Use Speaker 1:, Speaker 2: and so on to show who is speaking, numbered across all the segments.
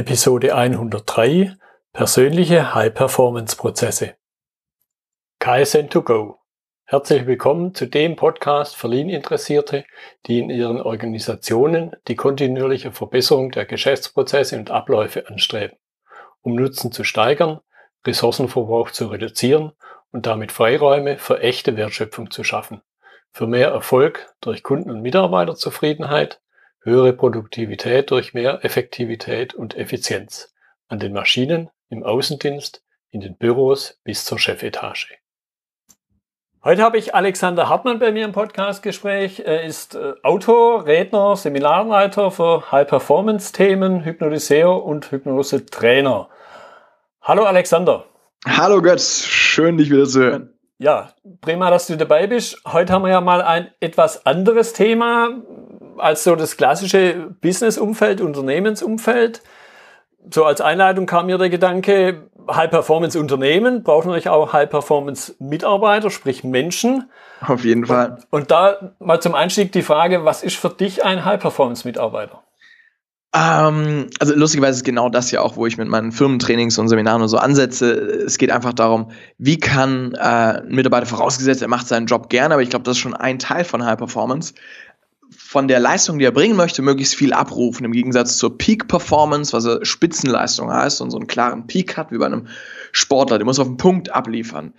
Speaker 1: Episode 103 Persönliche High-Performance-Prozesse. KSN2Go. Herzlich willkommen zu dem Podcast für Lean-Interessierte, die in ihren Organisationen die kontinuierliche Verbesserung der Geschäftsprozesse und Abläufe anstreben, um Nutzen zu steigern, Ressourcenverbrauch zu reduzieren und damit Freiräume für echte Wertschöpfung zu schaffen, für mehr Erfolg durch Kunden- und Mitarbeiterzufriedenheit, höhere Produktivität durch mehr Effektivität und Effizienz an den Maschinen, im Außendienst, in den Büros bis zur Chefetage. Heute habe ich Alexander Hartmann bei mir im Podcastgespräch. Er ist äh, Autor, Redner, Seminarleiter für High-Performance-Themen, Hypnotiseur und Hypnose-Trainer. Hallo Alexander.
Speaker 2: Hallo Götz, schön dich wieder zu hören.
Speaker 1: Ja, prima, dass du dabei bist. Heute haben wir ja mal ein etwas anderes Thema als so das klassische Business-Umfeld, Unternehmensumfeld. So als Einleitung kam mir der Gedanke, High-Performance-Unternehmen brauchen natürlich auch High-Performance-Mitarbeiter, sprich Menschen.
Speaker 2: Auf jeden Fall.
Speaker 1: Und, und da mal zum Einstieg die Frage, was ist für dich ein High-Performance-Mitarbeiter?
Speaker 2: Ähm, also lustigerweise ist genau das ja auch, wo ich mit meinen Firmentrainings und Seminaren und so ansetze. Es geht einfach darum, wie kann äh, ein Mitarbeiter vorausgesetzt, er macht seinen Job gerne, aber ich glaube, das ist schon ein Teil von High Performance von der Leistung, die er bringen möchte, möglichst viel abrufen, im Gegensatz zur Peak Performance, was er Spitzenleistung heißt und so einen klaren Peak hat, wie bei einem Sportler, der muss auf den Punkt abliefern.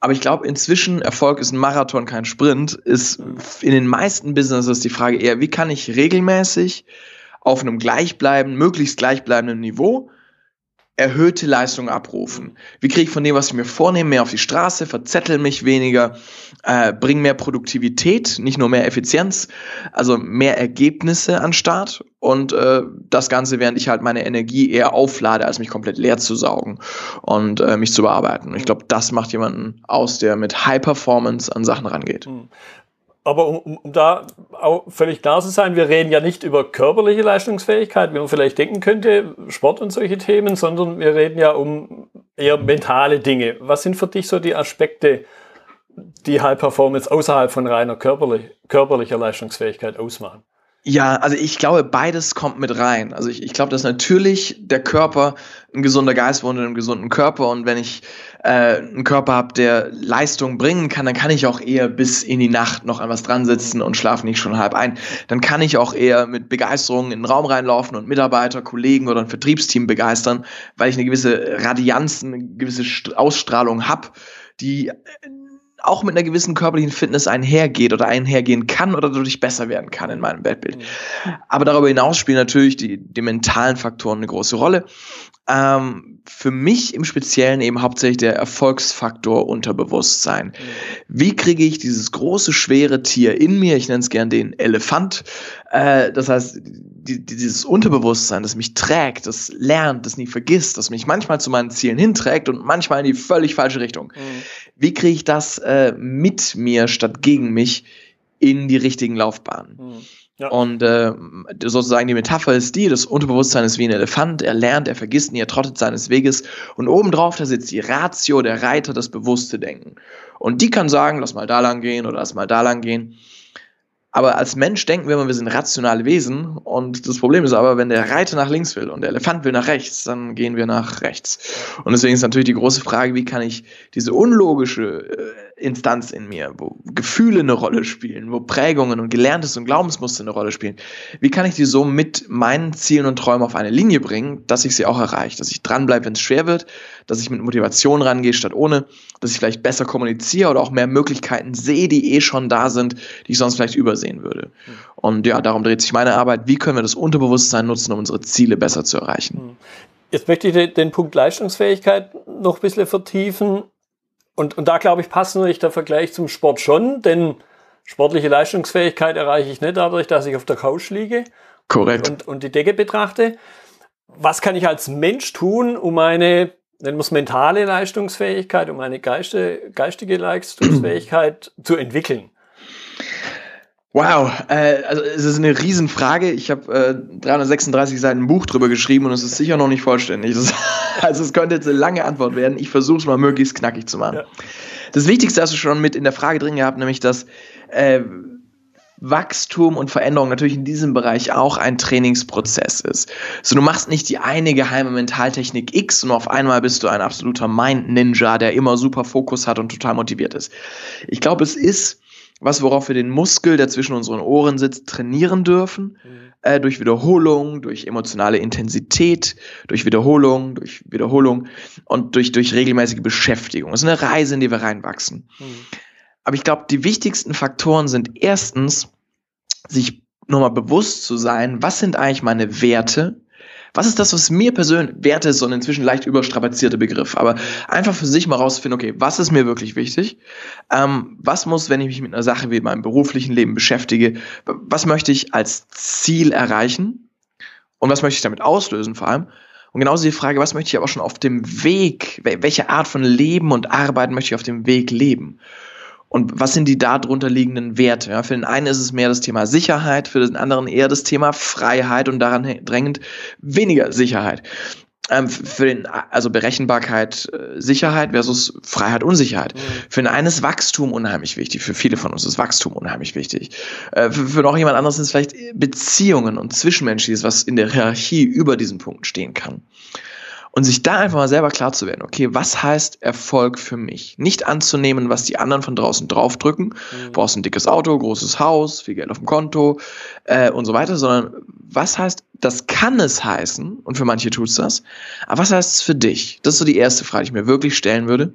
Speaker 2: Aber ich glaube, inzwischen Erfolg ist ein Marathon, kein Sprint, ist in den meisten Businesses die Frage eher, wie kann ich regelmäßig auf einem gleichbleibenden, möglichst gleichbleibenden Niveau erhöhte Leistung abrufen? Wie kriege ich von dem, was ich mir vornehme, mehr auf die Straße, verzettel mich weniger, äh, bring mehr Produktivität, nicht nur mehr Effizienz, also mehr Ergebnisse an Start und äh, das Ganze, während ich halt meine Energie eher auflade, als mich komplett leer zu saugen und äh, mich zu bearbeiten. Und ich glaube, das macht jemanden aus, der mit High Performance an Sachen rangeht.
Speaker 1: Aber um, um da auch völlig klar zu sein, wir reden ja nicht über körperliche Leistungsfähigkeit, wie man vielleicht denken könnte, Sport und solche Themen, sondern wir reden ja um eher mentale Dinge. Was sind für dich so die Aspekte, die High Performance außerhalb von reiner körperlich, körperlicher Leistungsfähigkeit ausmachen?
Speaker 2: Ja, also ich glaube, beides kommt mit rein. Also ich, ich glaube, dass natürlich der Körper ein gesunder Geist wohnt in einem gesunden Körper und wenn ich äh, einen Körper habe, der Leistung bringen kann, dann kann ich auch eher bis in die Nacht noch an was dran sitzen und schlafe nicht schon halb ein. Dann kann ich auch eher mit Begeisterung in den Raum reinlaufen und Mitarbeiter, Kollegen oder ein Vertriebsteam begeistern, weil ich eine gewisse Radianz, eine gewisse Ausstrahlung habe, die auch mit einer gewissen körperlichen Fitness einhergeht oder einhergehen kann oder dadurch besser werden kann in meinem Weltbild. Mhm. Aber darüber hinaus spielen natürlich die, die mentalen Faktoren eine große Rolle. Ähm, für mich im Speziellen eben hauptsächlich der Erfolgsfaktor Unterbewusstsein. Mhm. Wie kriege ich dieses große, schwere Tier in mir, ich nenne es gern den Elefant, äh, das heißt, die, dieses Unterbewusstsein, das mich trägt, das lernt, das nie vergisst, das mich manchmal zu meinen Zielen hinträgt und manchmal in die völlig falsche Richtung. Mhm. Wie kriege ich das äh, mit mir statt gegen mich in die richtigen Laufbahnen? Mhm. Ja. Und äh, sozusagen die Metapher ist die, das Unterbewusstsein ist wie ein Elefant, er lernt, er vergisst nie, er trottet seines Weges und obendrauf, da sitzt die Ratio, der Reiter, das bewusste Denken. Und die kann sagen, lass mal da lang gehen oder lass mal da lang gehen. Aber als Mensch denken wir immer, wir sind rationale Wesen. Und das Problem ist aber, wenn der Reiter nach links will und der Elefant will nach rechts, dann gehen wir nach rechts. Und deswegen ist natürlich die große Frage, wie kann ich diese unlogische äh, Instanz in mir, wo Gefühle eine Rolle spielen, wo Prägungen und Gelerntes und Glaubensmuster eine Rolle spielen, wie kann ich die so mit meinen Zielen und Träumen auf eine Linie bringen, dass ich sie auch erreiche, dass ich dranbleibe, wenn es schwer wird, dass ich mit Motivation rangehe statt ohne, dass ich vielleicht besser kommuniziere oder auch mehr Möglichkeiten sehe, die eh schon da sind, die ich sonst vielleicht übersehe sehen würde. Mhm. Und ja, darum dreht sich meine Arbeit. Wie können wir das Unterbewusstsein nutzen, um unsere Ziele besser zu erreichen? Hm.
Speaker 1: Jetzt möchte ich den Punkt Leistungsfähigkeit noch ein bisschen vertiefen. Und, und da glaube ich, passt natürlich der Vergleich zum Sport schon, denn sportliche Leistungsfähigkeit erreiche ich nicht dadurch, dass ich auf der Couch liege.
Speaker 2: Korrekt.
Speaker 1: Und, und die Decke betrachte. Was kann ich als Mensch tun, um meine, nennen wir es mentale Leistungsfähigkeit, um eine geiste, geistige Leistungsfähigkeit zu entwickeln?
Speaker 2: Wow, äh, also es ist eine Riesenfrage. Ich habe äh, 336 Seiten ein Buch drüber geschrieben und es ist sicher noch nicht vollständig. Das, also es könnte jetzt eine lange Antwort werden. Ich versuche es mal möglichst knackig zu machen. Ja. Das Wichtigste hast du schon mit in der Frage drin gehabt, nämlich dass äh, Wachstum und Veränderung natürlich in diesem Bereich auch ein Trainingsprozess ist. So, du machst nicht die eine geheime Mentaltechnik X und auf einmal bist du ein absoluter Mind-Ninja, der immer super Fokus hat und total motiviert ist. Ich glaube, es ist was, worauf wir den Muskel, der zwischen unseren Ohren sitzt, trainieren dürfen. Mhm. Äh, durch Wiederholung, durch emotionale Intensität, durch Wiederholung, durch Wiederholung und durch, durch regelmäßige Beschäftigung. Das ist eine Reise, in die wir reinwachsen. Mhm. Aber ich glaube, die wichtigsten Faktoren sind erstens, sich nochmal bewusst zu sein, was sind eigentlich meine Werte? Was ist das, was mir persönlich, Werte ist so ein inzwischen leicht überstrapazierte Begriff, aber einfach für sich mal rauszufinden, okay, was ist mir wirklich wichtig? Ähm, was muss, wenn ich mich mit einer Sache wie meinem beruflichen Leben beschäftige, was möchte ich als Ziel erreichen? Und was möchte ich damit auslösen vor allem? Und genauso die Frage, was möchte ich aber schon auf dem Weg, welche Art von Leben und Arbeit möchte ich auf dem Weg leben? Und was sind die darunter liegenden Werte? Ja, für den einen ist es mehr das Thema Sicherheit, für den anderen eher das Thema Freiheit und daran drängend weniger Sicherheit. Ähm, für den, also Berechenbarkeit, äh, Sicherheit versus Freiheit, Unsicherheit. Mhm. Für den einen ist Wachstum unheimlich wichtig. Für viele von uns ist Wachstum unheimlich wichtig. Äh, für, für noch jemand anderes sind es vielleicht Beziehungen und Zwischenmenschliches, was in der Hierarchie über diesen Punkten stehen kann. Und sich da einfach mal selber klar zu werden, okay, was heißt Erfolg für mich? Nicht anzunehmen, was die anderen von draußen draufdrücken. Mhm. Du brauchst ein dickes Auto, großes Haus, viel Geld auf dem Konto äh, und so weiter, sondern was heißt, das kann es heißen, und für manche tut es das, aber was heißt es für dich? Das ist so die erste Frage, die ich mir wirklich stellen würde.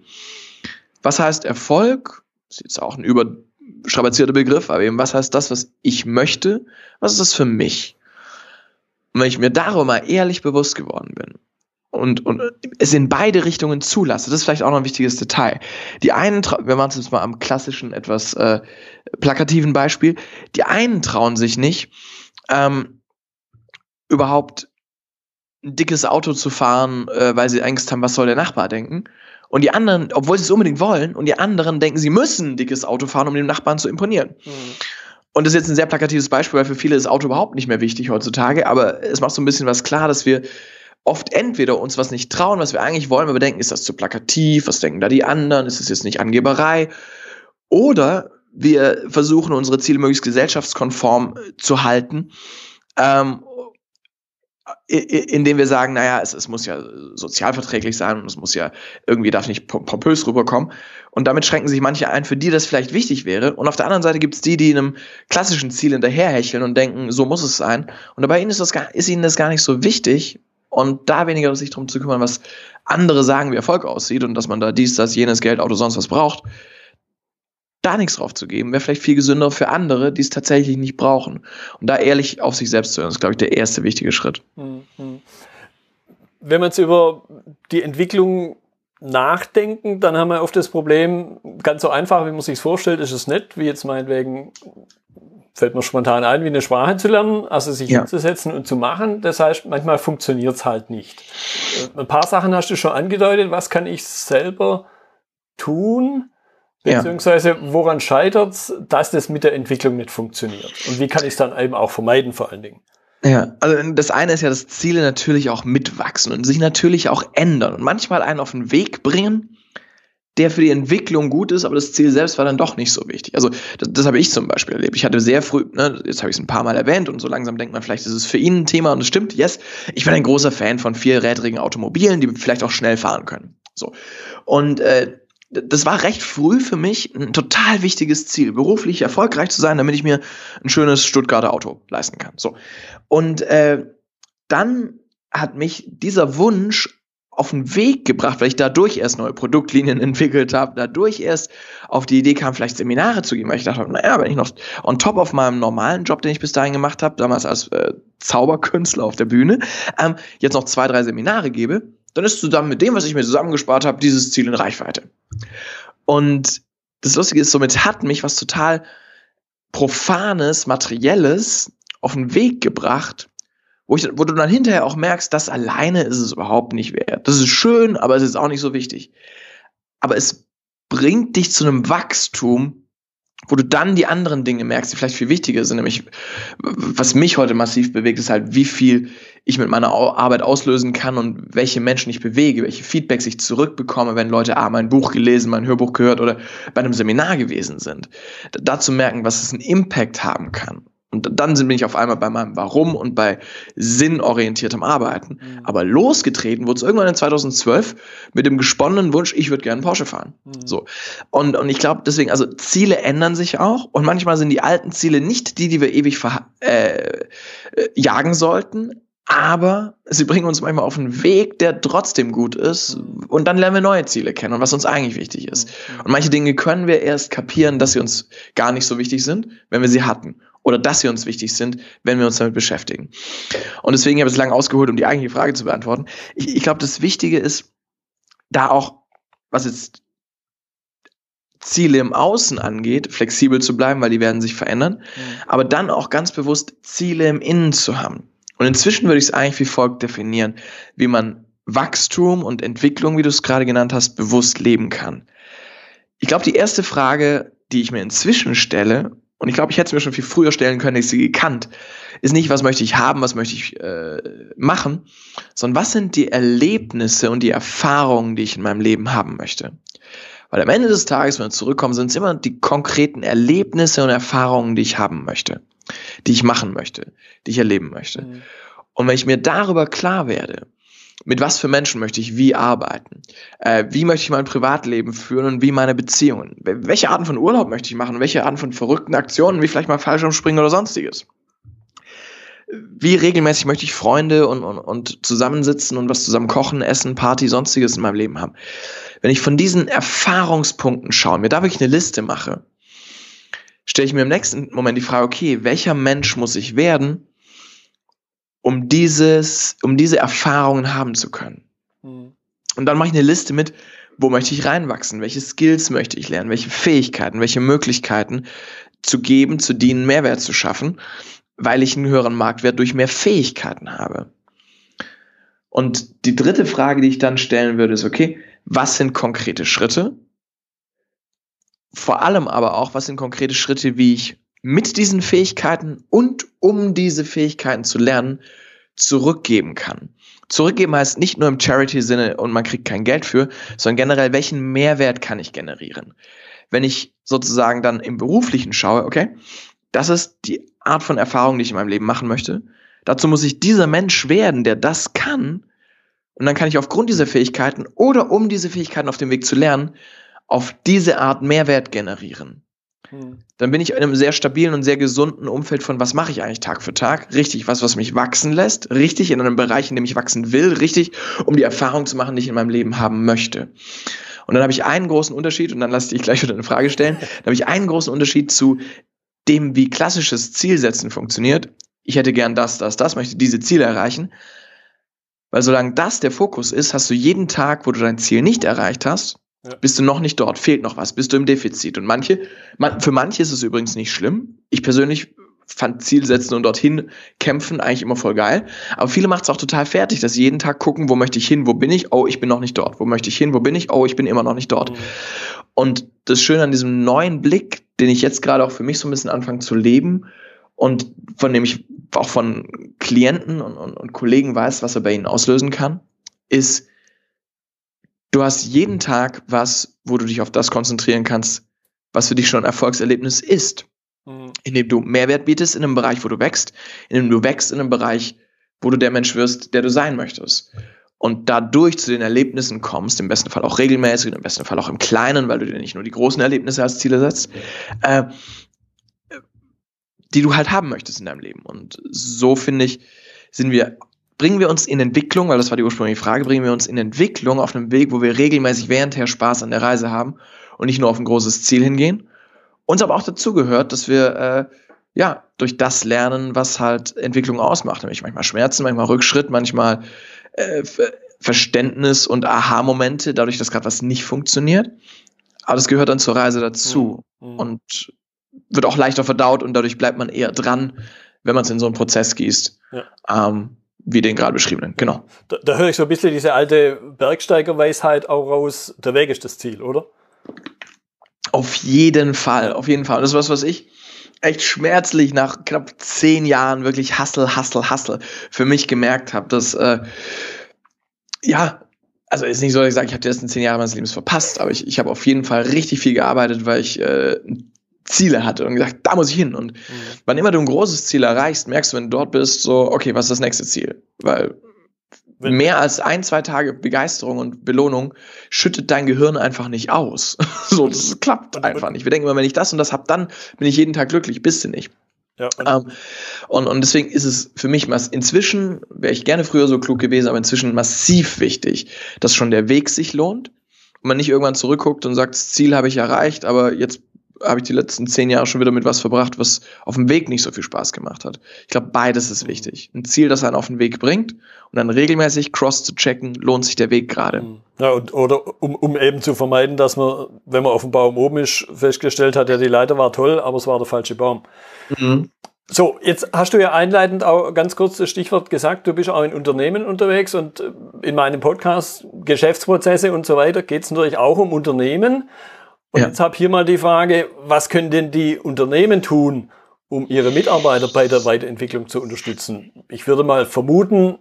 Speaker 2: Was heißt Erfolg? Das ist jetzt auch ein überstrapazierter Begriff, aber eben, was heißt das, was ich möchte? Was ist das für mich? Und wenn ich mir darüber mal ehrlich bewusst geworden bin, und, und es in beide Richtungen zulasse. Das ist vielleicht auch noch ein wichtiges Detail. Die einen, wir machen es jetzt mal am klassischen, etwas äh, plakativen Beispiel, die einen trauen sich nicht, ähm, überhaupt ein dickes Auto zu fahren, äh, weil sie Angst haben, was soll der Nachbar denken. Und die anderen, obwohl sie es unbedingt wollen, und die anderen denken, sie müssen ein dickes Auto fahren, um dem Nachbarn zu imponieren. Mhm. Und das ist jetzt ein sehr plakatives Beispiel, weil für viele ist Auto überhaupt nicht mehr wichtig heutzutage, aber es macht so ein bisschen was klar, dass wir oft entweder uns was nicht trauen, was wir eigentlich wollen, wir denken, ist das zu plakativ, was denken da die anderen, ist das jetzt nicht Angeberei? Oder wir versuchen, unsere Ziele möglichst gesellschaftskonform äh, zu halten, ähm, indem wir sagen, naja, es, es muss ja sozialverträglich sein und es muss ja irgendwie darf nicht pompös rüberkommen. Und damit schränken sich manche ein, für die das vielleicht wichtig wäre. Und auf der anderen Seite gibt es die, die einem klassischen Ziel hinterherhecheln und denken, so muss es sein. Und dabei ist, das gar, ist ihnen das gar nicht so wichtig, und da weniger sich darum zu kümmern, was andere sagen, wie Erfolg aussieht und dass man da dies, das, jenes Geld, Auto, sonst was braucht, da nichts drauf zu geben, wäre vielleicht viel gesünder für andere, die es tatsächlich nicht brauchen. Und da ehrlich auf sich selbst zu hören, ist, glaube ich, der erste wichtige Schritt. Mhm.
Speaker 1: Wenn man jetzt über die Entwicklung nachdenken, dann haben wir oft das Problem, ganz so einfach, wie man sich vorstellt, ist es nicht, wie jetzt meinetwegen fällt mir spontan ein, wie eine Sprache zu lernen, also sich ja. hinzusetzen und zu machen. Das heißt, manchmal funktioniert es halt nicht. Äh, ein paar Sachen hast du schon angedeutet. Was kann ich selber tun? Beziehungsweise woran scheitert es, dass das mit der Entwicklung nicht funktioniert? Und wie kann ich es dann eben auch vermeiden vor allen Dingen?
Speaker 2: Ja, also das eine ist ja, dass Ziele natürlich auch mitwachsen und sich natürlich auch ändern und manchmal einen auf den Weg bringen, der für die Entwicklung gut ist, aber das Ziel selbst war dann doch nicht so wichtig. Also das, das habe ich zum Beispiel erlebt. Ich hatte sehr früh, ne, jetzt habe ich es ein paar Mal erwähnt und so langsam denkt man, vielleicht ist es für ihn ein Thema und es stimmt, yes. Ich bin ein großer Fan von vierrädrigen Automobilen, die vielleicht auch schnell fahren können. So. Und äh, das war recht früh für mich ein total wichtiges Ziel, beruflich erfolgreich zu sein, damit ich mir ein schönes Stuttgarter Auto leisten kann. So. Und äh, dann hat mich dieser Wunsch auf den Weg gebracht, weil ich dadurch erst neue Produktlinien entwickelt habe, dadurch erst auf die Idee kam, vielleicht Seminare zu geben, weil ich dachte, naja, wenn ich noch on top of meinem normalen Job, den ich bis dahin gemacht habe, damals als äh, Zauberkünstler auf der Bühne, ähm, jetzt noch zwei, drei Seminare gebe, dann ist zusammen mit dem, was ich mir zusammengespart habe, dieses Ziel in Reichweite. Und das Lustige ist, somit hat mich was total Profanes, Materielles auf den Weg gebracht, wo, ich, wo du dann hinterher auch merkst, das alleine ist es überhaupt nicht wert. Das ist schön, aber es ist auch nicht so wichtig. Aber es bringt dich zu einem Wachstum, wo du dann die anderen Dinge merkst, die vielleicht viel wichtiger sind. Nämlich, was mich heute massiv bewegt, ist halt, wie viel ich mit meiner Arbeit auslösen kann und welche Menschen ich bewege, welche Feedbacks ich zurückbekomme, wenn Leute ah, mein Buch gelesen, mein Hörbuch gehört oder bei einem Seminar gewesen sind. Da zu merken, was es einen Impact haben kann. Und dann bin ich auf einmal bei meinem Warum und bei sinnorientiertem Arbeiten. Mhm. Aber losgetreten wurde es irgendwann in 2012 mit dem gesponnenen Wunsch, ich würde gerne Porsche fahren. Mhm. So. Und, und ich glaube deswegen, also Ziele ändern sich auch und manchmal sind die alten Ziele nicht die, die wir ewig äh, jagen sollten, aber sie bringen uns manchmal auf einen Weg, der trotzdem gut ist und dann lernen wir neue Ziele kennen und was uns eigentlich wichtig ist. Und manche Dinge können wir erst kapieren, dass sie uns gar nicht so wichtig sind, wenn wir sie hatten oder dass sie uns wichtig sind, wenn wir uns damit beschäftigen. Und deswegen habe ich es lange ausgeholt, um die eigentliche Frage zu beantworten. Ich, ich glaube, das Wichtige ist, da auch, was jetzt Ziele im Außen angeht, flexibel zu bleiben, weil die werden sich verändern, mhm. aber dann auch ganz bewusst Ziele im Innen zu haben. Und inzwischen würde ich es eigentlich wie folgt definieren, wie man Wachstum und Entwicklung, wie du es gerade genannt hast, bewusst leben kann. Ich glaube, die erste Frage, die ich mir inzwischen stelle, und ich glaube, ich hätte es mir schon viel früher stellen können, ich sie gekannt, ist nicht, was möchte ich haben, was möchte ich äh, machen, sondern was sind die Erlebnisse und die Erfahrungen, die ich in meinem Leben haben möchte. Weil am Ende des Tages, wenn wir zurückkommen, sind es immer die konkreten Erlebnisse und Erfahrungen, die ich haben möchte die ich machen möchte, die ich erleben möchte. Mhm. Und wenn ich mir darüber klar werde, mit was für Menschen möchte ich wie arbeiten? Äh, wie möchte ich mein Privatleben führen und wie meine Beziehungen? Welche Arten von Urlaub möchte ich machen? Welche Arten von verrückten Aktionen, wie vielleicht mal Fallschirmspringen oder sonstiges? Wie regelmäßig möchte ich Freunde und, und, und zusammensitzen und was zusammen kochen, essen, Party, sonstiges in meinem Leben haben? Wenn ich von diesen Erfahrungspunkten schaue, mir da wirklich eine Liste mache, stelle ich mir im nächsten Moment die Frage, okay, welcher Mensch muss ich werden, um dieses, um diese Erfahrungen haben zu können? Mhm. Und dann mache ich eine Liste mit, wo möchte ich reinwachsen, welche Skills möchte ich lernen, welche Fähigkeiten, welche Möglichkeiten zu geben, zu dienen, Mehrwert zu schaffen, weil ich einen höheren Marktwert durch mehr Fähigkeiten habe. Und die dritte Frage, die ich dann stellen würde, ist, okay, was sind konkrete Schritte, vor allem aber auch, was sind konkrete Schritte, wie ich mit diesen Fähigkeiten und um diese Fähigkeiten zu lernen, zurückgeben kann. Zurückgeben heißt nicht nur im Charity-Sinne und man kriegt kein Geld für, sondern generell, welchen Mehrwert kann ich generieren? Wenn ich sozusagen dann im Beruflichen schaue, okay, das ist die Art von Erfahrung, die ich in meinem Leben machen möchte. Dazu muss ich dieser Mensch werden, der das kann. Und dann kann ich aufgrund dieser Fähigkeiten oder um diese Fähigkeiten auf dem Weg zu lernen, auf diese Art Mehrwert generieren. Hm. Dann bin ich in einem sehr stabilen und sehr gesunden Umfeld von, was mache ich eigentlich Tag für Tag? Richtig, was, was mich wachsen lässt, richtig in einem Bereich, in dem ich wachsen will, richtig, um die Erfahrung zu machen, die ich in meinem Leben haben möchte. Und dann habe ich einen großen Unterschied, und dann lasse ich gleich wieder eine Frage stellen, dann habe ich einen großen Unterschied zu dem, wie klassisches Zielsetzen funktioniert. Ich hätte gern das, das, das, möchte diese Ziele erreichen. Weil solange das der Fokus ist, hast du jeden Tag, wo du dein Ziel nicht erreicht hast, ja. Bist du noch nicht dort, fehlt noch was, bist du im Defizit. Und manche, man, für manche ist es übrigens nicht schlimm. Ich persönlich fand Zielsetzen und dorthin kämpfen eigentlich immer voll geil. Aber viele macht es auch total fertig, dass sie jeden Tag gucken, wo möchte ich hin, wo bin ich, oh, ich bin noch nicht dort. Wo möchte ich hin, wo bin ich, oh, ich bin immer noch nicht dort. Mhm. Und das Schöne an diesem neuen Blick, den ich jetzt gerade auch für mich so ein bisschen anfange zu leben und von dem ich auch von Klienten und, und, und Kollegen weiß, was er bei ihnen auslösen kann, ist, Du hast jeden Tag was, wo du dich auf das konzentrieren kannst, was für dich schon ein Erfolgserlebnis ist. Mhm. Indem du Mehrwert bietest in einem Bereich, wo du wächst, indem du wächst in einem Bereich, wo du der Mensch wirst, der du sein möchtest. Und dadurch zu den Erlebnissen kommst, im besten Fall auch regelmäßig, im besten Fall auch im Kleinen, weil du dir nicht nur die großen Erlebnisse als Ziele setzt, äh, die du halt haben möchtest in deinem Leben. Und so finde ich, sind wir bringen wir uns in Entwicklung, weil das war die ursprüngliche Frage, bringen wir uns in Entwicklung auf einem Weg, wo wir regelmäßig währendher Spaß an der Reise haben und nicht nur auf ein großes Ziel hingehen. Uns aber auch dazu gehört, dass wir äh, ja durch das lernen, was halt Entwicklung ausmacht, nämlich manchmal Schmerzen, manchmal Rückschritt, manchmal äh, Verständnis und Aha-Momente, dadurch, dass gerade was nicht funktioniert. Aber das gehört dann zur Reise dazu mhm. mhm. und wird auch leichter verdaut und dadurch bleibt man eher dran, wenn man es in so einen Prozess gießt. Ja. Ähm, wie den gerade beschriebenen. Genau.
Speaker 1: Da, da höre ich so ein bisschen diese alte Bergsteigerweisheit auch raus, der Weg ist das Ziel, oder?
Speaker 2: Auf jeden Fall, auf jeden Fall. Das ist was, was ich echt schmerzlich nach knapp zehn Jahren wirklich Hustle, Hustle, Hustle für mich gemerkt habe, dass äh, ja, also ist nicht so, dass ich sage, ich habe die ersten zehn Jahre meines Lebens verpasst, aber ich, ich habe auf jeden Fall richtig viel gearbeitet, weil ich äh, Ziele hatte und gesagt, da muss ich hin. Und mhm. wann immer du ein großes Ziel erreichst, merkst du, wenn du dort bist, so, okay, was ist das nächste Ziel? Weil wenn mehr als ein, zwei Tage Begeisterung und Belohnung schüttet dein Gehirn einfach nicht aus. so, das klappt einfach nicht. Wir denken immer, wenn ich das und das habe, dann bin ich jeden Tag glücklich. Bist du nicht. Ja, und, ähm, und, und deswegen ist es für mich inzwischen, wäre ich gerne früher so klug gewesen, aber inzwischen massiv wichtig, dass schon der Weg sich lohnt und man nicht irgendwann zurückguckt und sagt, das Ziel habe ich erreicht, aber jetzt habe ich die letzten zehn Jahre schon wieder mit was verbracht, was auf dem Weg nicht so viel Spaß gemacht hat. Ich glaube, beides ist wichtig. Ein Ziel, das einen auf den Weg bringt und dann regelmäßig cross zu checken, lohnt sich der Weg gerade. Mhm.
Speaker 1: Ja, und, oder um, um eben zu vermeiden, dass man, wenn man auf dem Baum oben ist, festgestellt hat, ja, die Leiter war toll, aber es war der falsche Baum. Mhm. So, jetzt hast du ja einleitend auch ganz kurz das Stichwort gesagt, du bist auch in Unternehmen unterwegs und äh, in meinem Podcast Geschäftsprozesse und so weiter geht es natürlich auch um Unternehmen. Und ja. jetzt habe hier mal die Frage, was können denn die Unternehmen tun, um ihre Mitarbeiter bei der Weiterentwicklung zu unterstützen? Ich würde mal vermuten,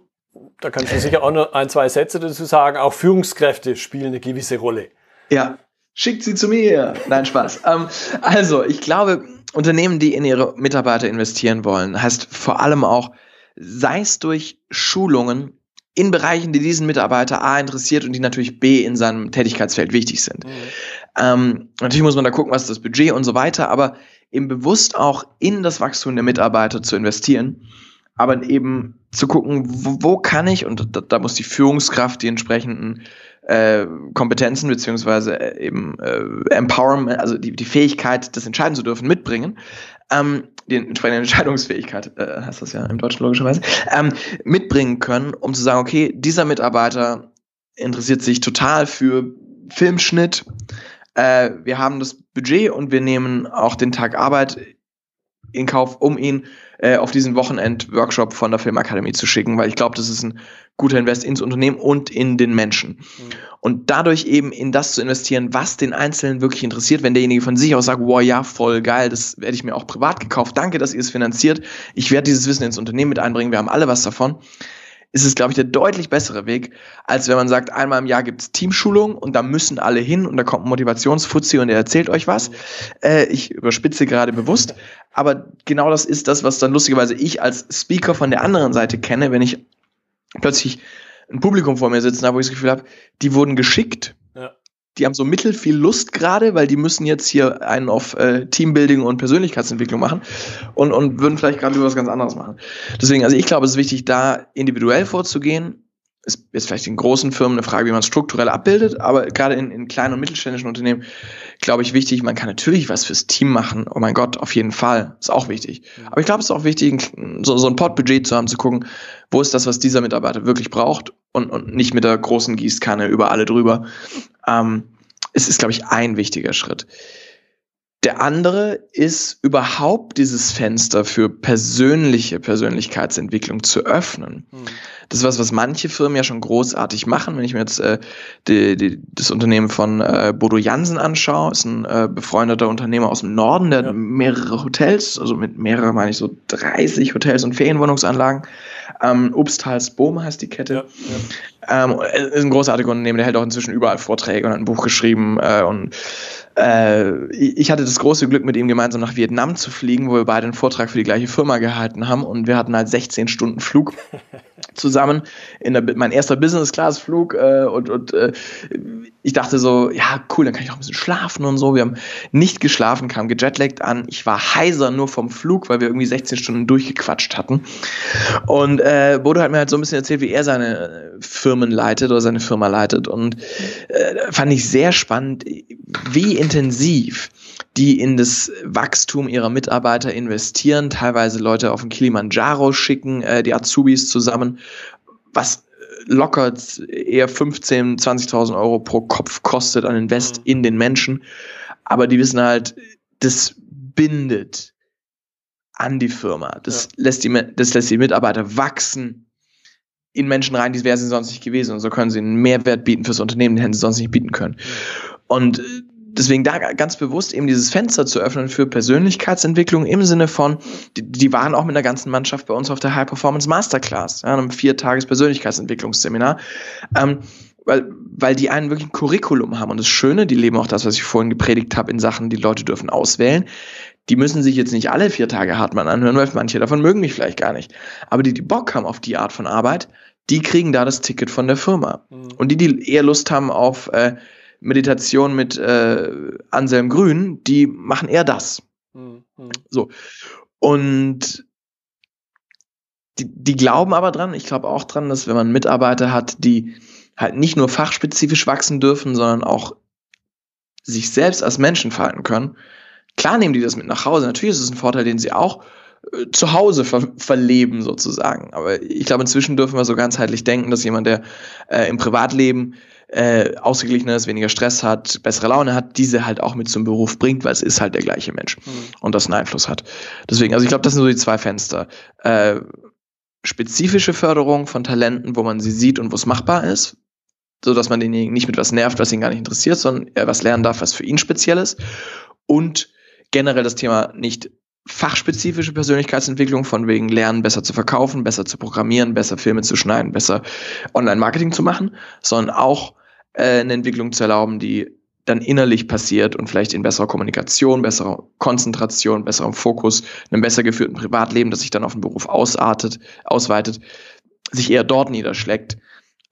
Speaker 1: da kannst du sicher auch noch ein, zwei Sätze dazu sagen, auch Führungskräfte spielen eine gewisse Rolle.
Speaker 2: Ja, schickt sie zu mir. Nein, Spaß. ähm, also, ich glaube, Unternehmen, die in ihre Mitarbeiter investieren wollen, heißt vor allem auch, sei es durch Schulungen in Bereichen, die diesen Mitarbeiter A interessiert und die natürlich B in seinem Tätigkeitsfeld wichtig sind. Mhm. Ähm, natürlich muss man da gucken, was ist das Budget und so weiter, aber eben bewusst auch in das Wachstum der Mitarbeiter zu investieren, aber eben zu gucken, wo, wo kann ich, und da, da, muss die Führungskraft die entsprechenden äh, Kompetenzen beziehungsweise äh, eben äh, Empowerment, also die, die Fähigkeit, das entscheiden zu dürfen, mitbringen, ähm, die entsprechende Entscheidungsfähigkeit, äh, heißt das ja im Deutschen logischerweise, ähm, mitbringen können, um zu sagen, okay, dieser Mitarbeiter interessiert sich total für Filmschnitt, äh, wir haben das Budget und wir nehmen auch den Tag Arbeit in Kauf, um ihn äh, auf diesen Wochenend-Workshop von der Filmakademie zu schicken, weil ich glaube, das ist ein guter Invest ins Unternehmen und in den Menschen. Mhm. Und dadurch eben in das zu investieren, was den Einzelnen wirklich interessiert, wenn derjenige von sich aus sagt, wow, ja, voll geil, das werde ich mir auch privat gekauft, danke, dass ihr es finanziert, ich werde dieses Wissen ins Unternehmen mit einbringen, wir haben alle was davon ist es, glaube ich, der deutlich bessere Weg, als wenn man sagt, einmal im Jahr gibt es Teamschulung und da müssen alle hin und da kommt ein Motivationsfuzzi und der erzählt euch was. Äh, ich überspitze gerade bewusst, aber genau das ist das, was dann lustigerweise ich als Speaker von der anderen Seite kenne, wenn ich plötzlich ein Publikum vor mir sitzen habe, wo ich das Gefühl habe, die wurden geschickt die haben so mittel viel Lust gerade, weil die müssen jetzt hier einen auf äh, Teambuilding und Persönlichkeitsentwicklung machen und, und würden vielleicht gerade über was ganz anderes machen. Deswegen, also ich glaube, es ist wichtig, da individuell vorzugehen. Ist jetzt vielleicht in großen Firmen eine Frage, wie man es strukturell abbildet, aber gerade in, in kleinen und mittelständischen Unternehmen, glaube ich, wichtig, man kann natürlich was fürs Team machen. Oh mein Gott, auf jeden Fall. Ist auch wichtig. Aber ich glaube, es ist auch wichtig, so, so ein Pot-Budget zu haben, zu gucken, wo ist das, was dieser Mitarbeiter wirklich braucht und, und nicht mit der großen Gießkanne über alle drüber. Ähm, es ist, glaube ich, ein wichtiger Schritt. Der andere ist überhaupt dieses Fenster für persönliche Persönlichkeitsentwicklung zu öffnen. Hm. Das ist was, was manche Firmen ja schon großartig machen. Wenn ich mir jetzt äh, die, die, das Unternehmen von äh, Bodo Jansen anschaue, ist ein äh, befreundeter Unternehmer aus dem Norden, der ja. mehrere Hotels, also mit mehreren meine ich so 30 Hotels und Ferienwohnungsanlagen. Ähm, Obsthals Bohm heißt die Kette. Ja, ja. Ähm, ist ein großartiger Unternehmen, der hält auch inzwischen überall Vorträge und hat ein Buch geschrieben äh, und äh, ich hatte das große Glück, mit ihm gemeinsam nach Vietnam zu fliegen, wo wir beide einen Vortrag für die gleiche Firma gehalten haben und wir hatten halt 16 Stunden Flug zusammen in der, mein erster Business-Class-Flug äh, und, und äh, ich dachte so, ja cool, dann kann ich auch ein bisschen schlafen und so. Wir haben nicht geschlafen, kam gejetlaggt an. Ich war heiser nur vom Flug, weil wir irgendwie 16 Stunden durchgequatscht hatten. Und äh, Bodo hat mir halt so ein bisschen erzählt, wie er seine Firmen leitet oder seine Firma leitet und äh, fand ich sehr spannend, wie intensiv die in das Wachstum ihrer Mitarbeiter investieren, teilweise Leute auf den Kilimanjaro schicken, äh, die Azubis zusammen, was locker eher 15.000, 20.000 Euro pro Kopf kostet an Invest mhm. in den Menschen. Aber die wissen halt, das bindet an die Firma. Das, ja. lässt, die, das lässt die Mitarbeiter wachsen in Menschen rein, die wären sie sonst nicht gewesen. Und so können sie einen Mehrwert bieten fürs Unternehmen, den hätten sie sonst nicht bieten können. Und deswegen da ganz bewusst eben dieses Fenster zu öffnen für Persönlichkeitsentwicklung im Sinne von, die, die waren auch mit der ganzen Mannschaft bei uns auf der High Performance Masterclass, ja, einem viertages Persönlichkeitsentwicklungsseminar, ähm, weil, weil die einen wirklich ein Curriculum haben. Und das Schöne, die leben auch das, was ich vorhin gepredigt habe, in Sachen, die Leute dürfen auswählen. Die müssen sich jetzt nicht alle vier Tage Hartmann anhören, weil manche davon mögen mich vielleicht gar nicht. Aber die, die Bock haben auf die Art von Arbeit, die kriegen da das Ticket von der Firma. Mhm. Und die, die eher Lust haben auf äh, Meditation mit äh, Anselm Grün, die machen eher das. Mhm. So. Und die, die glauben aber dran, ich glaube auch dran, dass wenn man Mitarbeiter hat, die halt nicht nur fachspezifisch wachsen dürfen, sondern auch sich selbst als Menschen verhalten können, klar nehmen die das mit nach Hause. Natürlich ist es ein Vorteil, den sie auch äh, zu Hause ver verleben sozusagen. Aber ich glaube, inzwischen dürfen wir so ganzheitlich denken, dass jemand, der äh, im Privatleben äh, ausgeglichener ist, weniger Stress hat, bessere Laune hat, diese halt auch mit zum Beruf bringt, weil es ist halt der gleiche Mensch mhm. und das einen Einfluss hat. Deswegen, also ich glaube, das sind so die zwei Fenster. Äh, spezifische Förderung von Talenten, wo man sie sieht und wo es machbar ist, so dass man denjenigen nicht mit was nervt, was ihn gar nicht interessiert, sondern er was lernen darf, was für ihn speziell ist. Und generell das Thema nicht fachspezifische Persönlichkeitsentwicklung von wegen Lernen besser zu verkaufen, besser zu programmieren, besser Filme zu schneiden, besser Online-Marketing zu machen, sondern auch äh, eine Entwicklung zu erlauben, die dann innerlich passiert und vielleicht in besserer Kommunikation, besserer Konzentration, besserem Fokus, einem besser geführten Privatleben, das sich dann auf den Beruf ausartet, ausweitet, sich eher dort niederschlägt,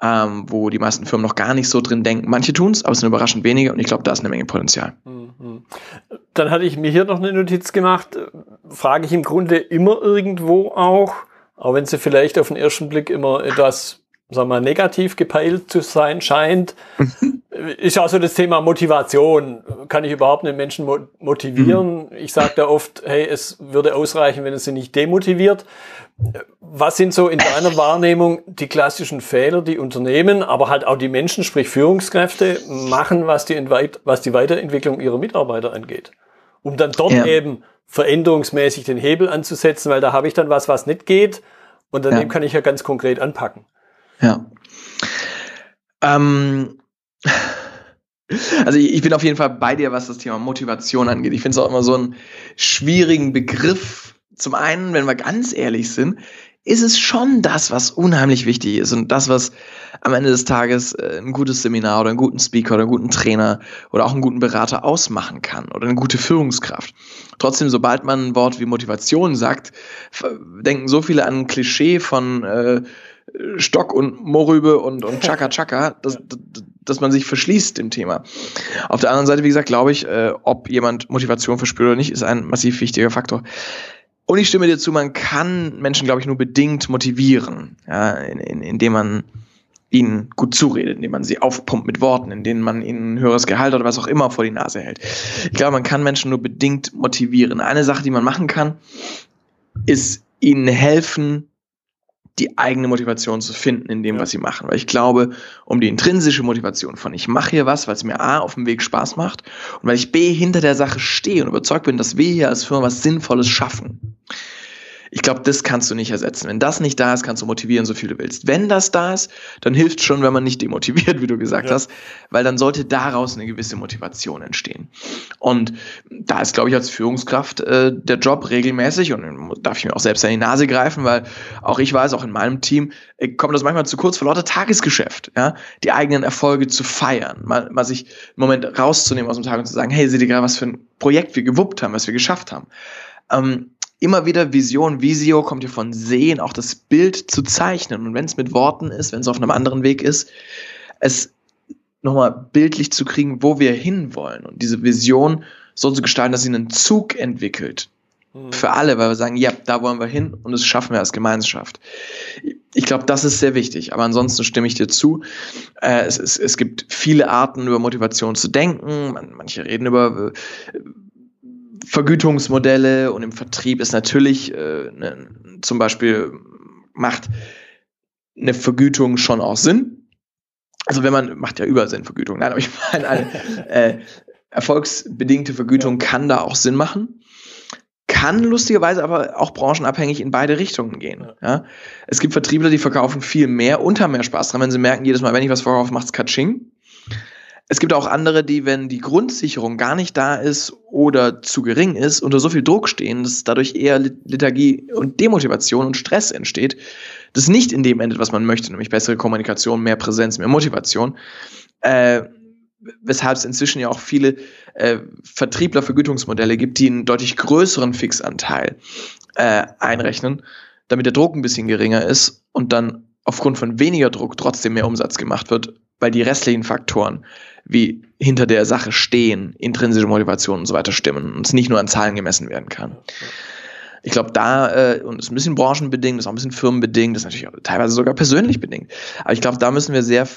Speaker 2: ähm, wo die meisten Firmen noch gar nicht so drin denken. Manche tun es, aber es sind überraschend wenige und ich glaube, da ist eine Menge Potenzial. Mhm.
Speaker 1: Dann hatte ich mir hier noch eine Notiz gemacht, frage ich im Grunde immer irgendwo auch, auch wenn sie vielleicht auf den ersten Blick immer etwas sagen wir, negativ gepeilt zu sein scheint, ist also das Thema Motivation. Kann ich überhaupt einen Menschen motivieren? Ich sage da oft, hey, es würde ausreichen, wenn es sie nicht demotiviert. Was sind so in deiner Wahrnehmung die klassischen Fehler, die Unternehmen, aber halt auch die Menschen, sprich Führungskräfte, machen, was die, was die Weiterentwicklung ihrer Mitarbeiter angeht? Um dann dort ja. eben veränderungsmäßig den Hebel anzusetzen, weil da habe ich dann was, was nicht geht und daneben ja. kann ich ja ganz konkret anpacken.
Speaker 2: Ja. Ähm, also ich, ich, bin auf jeden Fall bei dir, was das Thema Motivation angeht. Ich finde es auch immer so einen schwierigen Begriff. Zum einen, wenn wir ganz ehrlich sind, ist es schon das, was unheimlich wichtig ist und das, was am Ende des Tages äh, ein gutes Seminar oder einen guten Speaker oder einen guten Trainer oder auch einen guten Berater ausmachen kann oder eine gute Führungskraft. Trotzdem, sobald man ein Wort wie Motivation sagt, denken so viele an ein Klischee von äh, Stock und Morübe und, und Chaka Chaka, dass, dass man sich verschließt dem Thema. Auf der anderen Seite, wie gesagt, glaube ich, äh, ob jemand Motivation verspürt oder nicht, ist ein massiv wichtiger Faktor. Und ich stimme dir zu, man kann Menschen, glaube ich, nur bedingt motivieren, ja, in, in, indem man ihnen gut zuredet, indem man sie aufpumpt mit Worten, in denen man ihnen ein höheres Gehalt oder was auch immer vor die Nase hält. Ich glaube, man kann Menschen nur bedingt motivieren. Eine Sache, die man machen kann, ist ihnen helfen, die eigene Motivation zu finden in dem, ja. was sie machen. Weil ich glaube, um die intrinsische Motivation von ich mache hier was, weil es mir A auf dem Weg Spaß macht und weil ich B hinter der Sache stehe und überzeugt bin, dass wir hier als Firma was Sinnvolles schaffen, ich glaube, das kannst du nicht ersetzen. Wenn das nicht da ist, kannst du motivieren, so viel du willst. Wenn das da ist, dann hilft schon, wenn man nicht demotiviert, wie du gesagt ja. hast, weil dann sollte daraus eine gewisse Motivation entstehen. Und da ist, glaube ich, als Führungskraft äh, der Job regelmäßig und darf ich mir auch selbst an die Nase greifen, weil auch ich weiß, auch in meinem Team äh, kommt das manchmal zu kurz vor lauter Tagesgeschäft, ja, die eigenen Erfolge zu feiern, mal, mal sich einen Moment rauszunehmen aus dem Tag und zu sagen, hey, seht ihr gerade, was für ein Projekt wir gewuppt haben, was wir geschafft haben. Ähm, immer wieder Vision, Visio kommt ja von Sehen, auch das Bild zu zeichnen. Und wenn es mit Worten ist, wenn es auf einem anderen Weg ist, es nochmal bildlich zu kriegen, wo wir hinwollen. Und diese Vision so zu gestalten, dass sie einen Zug entwickelt. Mhm. Für alle, weil wir sagen, ja, da wollen wir hin und das schaffen wir als Gemeinschaft. Ich glaube, das ist sehr wichtig. Aber ansonsten stimme ich dir zu. Äh, es, es, es gibt viele Arten, über Motivation zu denken. manche reden über äh, Vergütungsmodelle und im Vertrieb ist natürlich äh, ne, zum Beispiel macht eine Vergütung schon auch Sinn. Also wenn man macht ja überall Sinn Vergütung. Nein, aber ich meine eine äh, erfolgsbedingte Vergütung kann da auch Sinn machen. Kann lustigerweise aber auch branchenabhängig in beide Richtungen gehen. Ja? Es gibt Vertriebler, die verkaufen viel mehr und haben mehr Spaß dran, wenn sie merken, jedes Mal, wenn ich was verkaufe, macht's Katsching. Es gibt auch andere, die, wenn die Grundsicherung gar nicht da ist oder zu gering ist, unter so viel Druck stehen, dass dadurch eher Lethargie und Demotivation und Stress entsteht, das nicht in dem endet, was man möchte, nämlich bessere Kommunikation, mehr Präsenz, mehr Motivation. Äh, weshalb es inzwischen ja auch viele äh, Vertrieblervergütungsmodelle gibt, die einen deutlich größeren Fixanteil äh, einrechnen, damit der Druck ein bisschen geringer ist und dann aufgrund von weniger Druck trotzdem mehr Umsatz gemacht wird, weil die restlichen Faktoren wie hinter der Sache stehen, intrinsische Motivation und so weiter stimmen und es nicht nur an Zahlen gemessen werden kann. Ich glaube, da, äh, und es ist ein bisschen branchenbedingt, ist auch ein bisschen firmenbedingt, ist natürlich teilweise sogar persönlich bedingt. Aber ich glaube, da müssen wir sehr,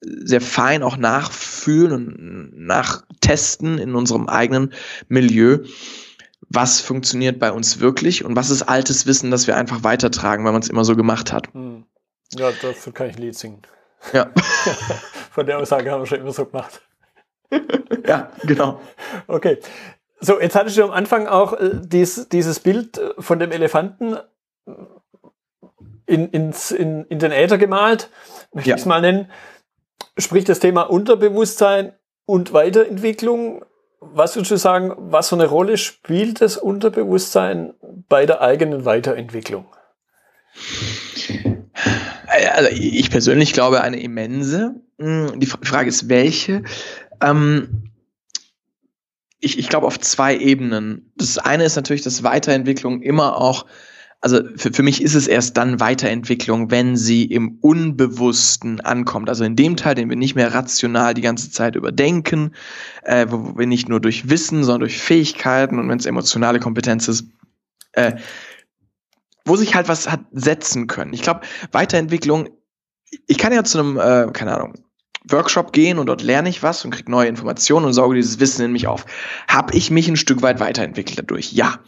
Speaker 2: sehr fein auch nachfühlen und nachtesten in unserem eigenen Milieu, was funktioniert bei uns wirklich und was ist altes Wissen, das wir einfach weitertragen, weil man es immer so gemacht hat. Hm.
Speaker 1: Ja, dafür kann ich ein Lied singen.
Speaker 2: Ja.
Speaker 1: Von der Aussage haben wir schon immer so gemacht.
Speaker 2: ja, genau.
Speaker 1: Okay. So, jetzt hattest du am Anfang auch äh, dies, dieses Bild äh, von dem Elefanten in, ins, in, in den Äther gemalt, möchte ja. ich es mal nennen. Sprich das Thema Unterbewusstsein und Weiterentwicklung. Was würdest du sagen, was für eine Rolle spielt das Unterbewusstsein bei der eigenen Weiterentwicklung?
Speaker 2: Also ich persönlich glaube eine immense. Hm, die Frage ist, welche? Ähm, ich, ich glaube auf zwei Ebenen. Das eine ist natürlich, dass Weiterentwicklung immer auch, also für, für mich ist es erst dann Weiterentwicklung, wenn sie im Unbewussten ankommt. Also in dem Teil, den wir nicht mehr rational die ganze Zeit überdenken, äh, wo wir nicht nur durch Wissen, sondern durch Fähigkeiten und wenn es emotionale Kompetenz ist, äh, wo sich halt was hat setzen können. Ich glaube, Weiterentwicklung, ich kann ja zu einem, äh, keine Ahnung, Workshop gehen und dort lerne ich was und kriege neue Informationen und sauge dieses Wissen in mich auf. Habe ich mich ein Stück weit weiterentwickelt dadurch? Ja.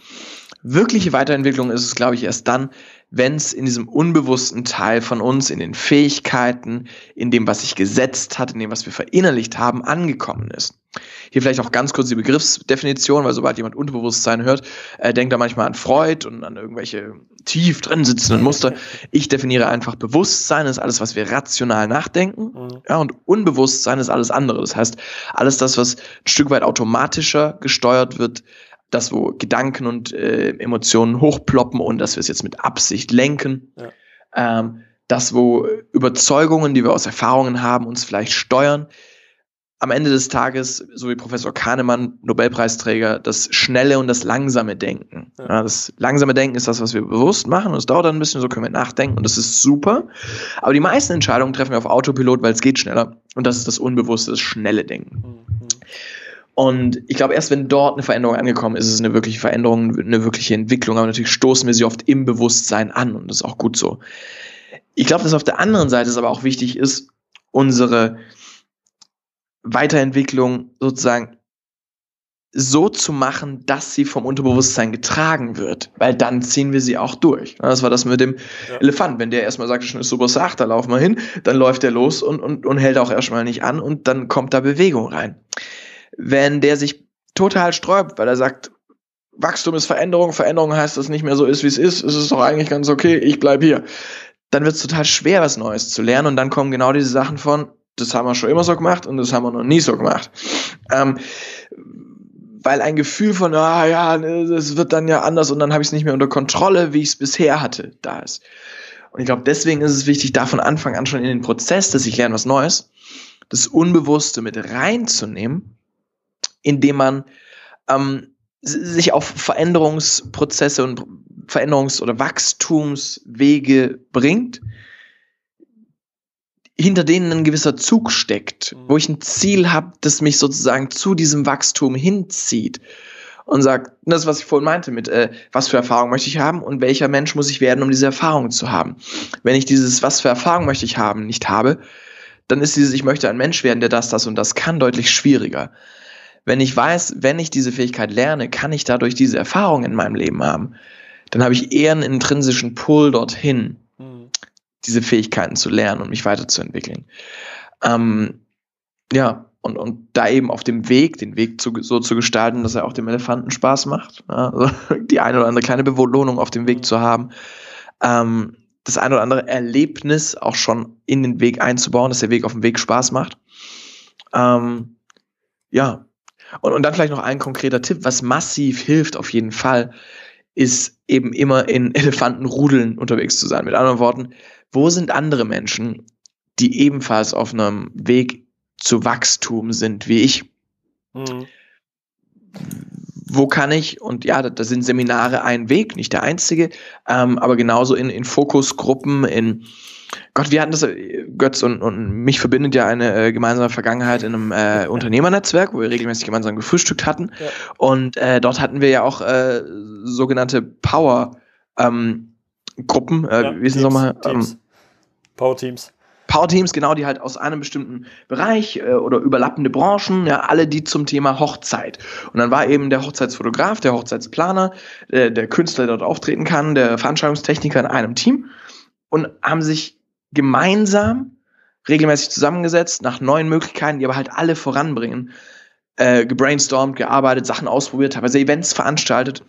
Speaker 2: Wirkliche Weiterentwicklung ist es, glaube ich, erst dann, wenn es in diesem unbewussten Teil von uns, in den Fähigkeiten, in dem, was sich gesetzt hat, in dem, was wir verinnerlicht haben, angekommen ist. Hier vielleicht auch ganz kurz die Begriffsdefinition, weil sobald jemand Unterbewusstsein hört, äh, denkt er manchmal an Freud und an irgendwelche tief drin sitzenden Muster. Ich definiere einfach Bewusstsein ist alles, was wir rational nachdenken. Mhm. Ja, und Unbewusstsein ist alles andere. Das heißt, alles das, was ein Stück weit automatischer gesteuert wird, das, wo Gedanken und äh, Emotionen hochploppen und dass wir es jetzt mit Absicht lenken. Ja. Ähm, das, wo Überzeugungen, die wir aus Erfahrungen haben, uns vielleicht steuern am Ende des Tages, so wie Professor Kahnemann, Nobelpreisträger, das schnelle und das langsame Denken. Ja, das langsame Denken ist das, was wir bewusst machen und es dauert dann ein bisschen, so können wir nachdenken und das ist super. Aber die meisten Entscheidungen treffen wir auf Autopilot, weil es geht schneller und das ist das unbewusste, das schnelle Denken. Mhm. Und ich glaube, erst wenn dort eine Veränderung angekommen ist, ist es eine wirkliche Veränderung, eine wirkliche Entwicklung. Aber natürlich stoßen wir sie oft im Bewusstsein an und das ist auch gut so. Ich glaube, dass auf der anderen Seite es aber auch wichtig ist, unsere Weiterentwicklung sozusagen so zu machen, dass sie vom Unterbewusstsein getragen wird, weil dann ziehen wir sie auch durch. Das war das mit dem ja. Elefant. Wenn der erstmal sagt, schon ist super Sach, da laufen wir hin, dann läuft der los und, und, und hält auch erstmal nicht an und dann kommt da Bewegung rein. Wenn der sich total sträubt, weil er sagt, Wachstum ist Veränderung, Veränderung heißt, dass es nicht mehr so ist, wie es ist, es ist doch eigentlich ganz okay, ich bleib hier. Dann wird es total schwer, was Neues zu lernen und dann kommen genau diese Sachen von, das haben wir schon immer so gemacht und das haben wir noch nie so gemacht. Ähm, weil ein Gefühl von, ah ja, es wird dann ja anders und dann habe ich es nicht mehr unter Kontrolle, wie ich es bisher hatte, da ist. Und ich glaube, deswegen ist es wichtig, da von Anfang an schon in den Prozess, dass ich lerne was Neues, das Unbewusste mit reinzunehmen, indem man ähm, sich auf Veränderungsprozesse und Veränderungs- oder Wachstumswege bringt, hinter denen ein gewisser Zug steckt, mhm. wo ich ein Ziel habe, das mich sozusagen zu diesem Wachstum hinzieht und sagt, das, was ich vorhin meinte, mit äh, was für Erfahrung möchte ich haben und welcher Mensch muss ich werden, um diese Erfahrung zu haben. Wenn ich dieses, was für Erfahrung möchte ich haben, nicht habe, dann ist dieses, ich möchte ein Mensch werden, der das, das und das kann, deutlich schwieriger. Wenn ich weiß, wenn ich diese Fähigkeit lerne, kann ich dadurch diese Erfahrung in meinem Leben haben, dann habe ich eher einen intrinsischen Pull dorthin diese Fähigkeiten zu lernen und mich weiterzuentwickeln. Ähm, ja, und, und da eben auf dem Weg, den Weg zu, so zu gestalten, dass er auch dem Elefanten Spaß macht. Ja, also die eine oder andere kleine Belohnung auf dem Weg zu haben. Ähm, das eine oder andere Erlebnis auch schon in den Weg einzubauen, dass der Weg auf dem Weg Spaß macht. Ähm, ja. Und, und dann vielleicht noch ein konkreter Tipp, was massiv hilft auf jeden Fall, ist eben immer in Elefantenrudeln unterwegs zu sein. Mit anderen Worten, wo sind andere Menschen, die ebenfalls auf einem Weg zu Wachstum sind wie ich? Mhm. Wo kann ich, und ja, da sind Seminare ein Weg, nicht der einzige, ähm, aber genauso in, in Fokusgruppen, in Gott, wir hatten das, äh, Götz und, und mich verbindet ja eine äh, gemeinsame Vergangenheit in einem äh, Unternehmernetzwerk, wo wir regelmäßig gemeinsam gefrühstückt hatten. Ja. Und äh, dort hatten wir ja auch äh, sogenannte Power ähm, Gruppen, äh, ja, wie ist es nochmal? Ähm,
Speaker 1: Power Teams.
Speaker 2: Power Teams, genau, die halt aus einem bestimmten Bereich äh, oder überlappende Branchen, ja, alle die zum Thema Hochzeit. Und dann war eben der Hochzeitsfotograf, der Hochzeitsplaner, äh, der Künstler, der dort auftreten kann, der Veranstaltungstechniker in einem Team und haben sich gemeinsam regelmäßig zusammengesetzt nach neuen Möglichkeiten, die aber halt alle voranbringen, äh, gebrainstormt, gearbeitet, Sachen ausprobiert, teilweise Events veranstaltet.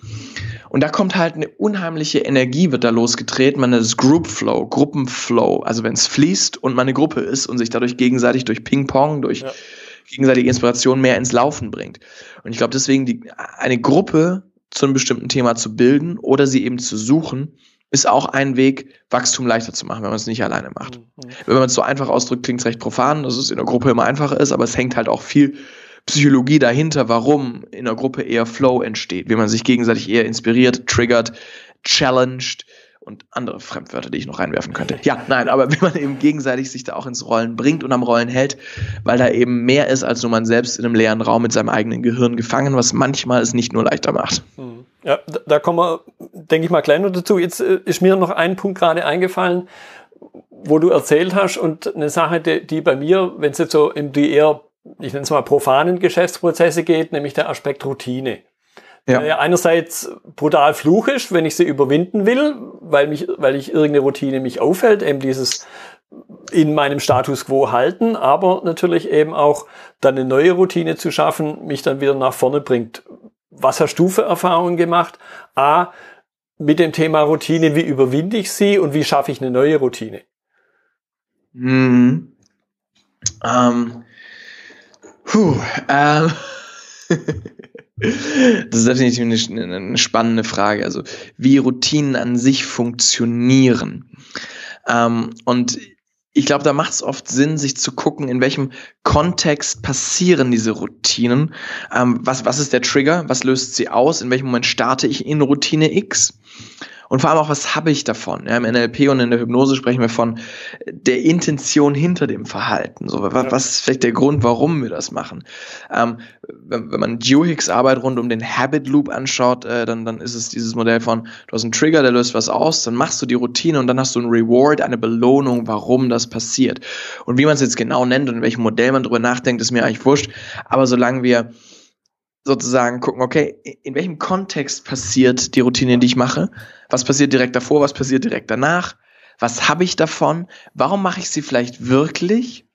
Speaker 2: Und da kommt halt eine unheimliche Energie, wird da losgetreten. Man ist Group Flow, Gruppenflow. Also wenn es fließt und man eine Gruppe ist und sich dadurch gegenseitig durch Ping-Pong, durch ja. gegenseitige Inspiration mehr ins Laufen bringt. Und ich glaube deswegen, die, eine Gruppe zu einem bestimmten Thema zu bilden oder sie eben zu suchen, ist auch ein Weg, Wachstum leichter zu machen, wenn man es nicht alleine macht. Mhm. Wenn man es so einfach ausdrückt, klingt es recht profan, dass es in der Gruppe immer einfacher ist, aber es hängt halt auch viel Psychologie dahinter, warum in der Gruppe eher Flow entsteht, wie man sich gegenseitig eher inspiriert, triggert, challenged und andere Fremdwörter, die ich noch reinwerfen könnte. Ja, nein, aber wie man eben gegenseitig sich da auch ins Rollen bringt und am Rollen hält, weil da eben mehr ist, als nur man selbst in einem leeren Raum mit seinem eigenen Gehirn gefangen, was manchmal es nicht nur leichter macht.
Speaker 1: Hm. Ja, da kommen wir, denke ich mal, gleich noch dazu. Jetzt äh, ist mir noch ein Punkt gerade eingefallen, wo du erzählt hast und eine Sache, die, die bei mir, wenn es jetzt so in die eher, ich nenne es mal profanen Geschäftsprozesse geht, nämlich der Aspekt Routine. Ja. Der einerseits brutal fluchisch, wenn ich sie überwinden will, weil mich, weil ich irgendeine Routine mich aufhält, eben dieses in meinem Status quo halten, aber natürlich eben auch dann eine neue Routine zu schaffen, mich dann wieder nach vorne bringt. Was hast du für Erfahrungen gemacht? A, mit dem Thema Routine, wie überwinde ich sie und wie schaffe ich eine neue Routine?
Speaker 2: Hm. Ähm. Puh, ähm. das ist definitiv eine, eine, spannende Frage. Also, wie Routinen an sich funktionieren. Ähm, und ich glaube, da macht es oft Sinn, sich zu gucken, in welchem Kontext passieren diese Routinen. Ähm, was, was ist der Trigger? Was löst sie aus? In welchem Moment starte ich in Routine X? Und vor allem auch, was habe ich davon? Ja, Im NLP und in der Hypnose sprechen wir von der Intention hinter dem Verhalten. So, was, was ist vielleicht der Grund, warum wir das machen? Ähm, wenn, wenn man Dewhicks Arbeit rund um den Habit Loop anschaut, äh, dann, dann ist es dieses Modell von, du hast einen Trigger, der löst was aus, dann machst du die Routine und dann hast du einen Reward, eine Belohnung, warum das passiert. Und wie man es jetzt genau nennt und in welchem Modell man drüber nachdenkt, ist mir eigentlich wurscht. Aber solange wir sozusagen gucken, okay, in welchem Kontext passiert die Routine, die ich mache? Was passiert direkt davor? Was passiert direkt danach? Was habe ich davon? Warum mache ich sie vielleicht wirklich?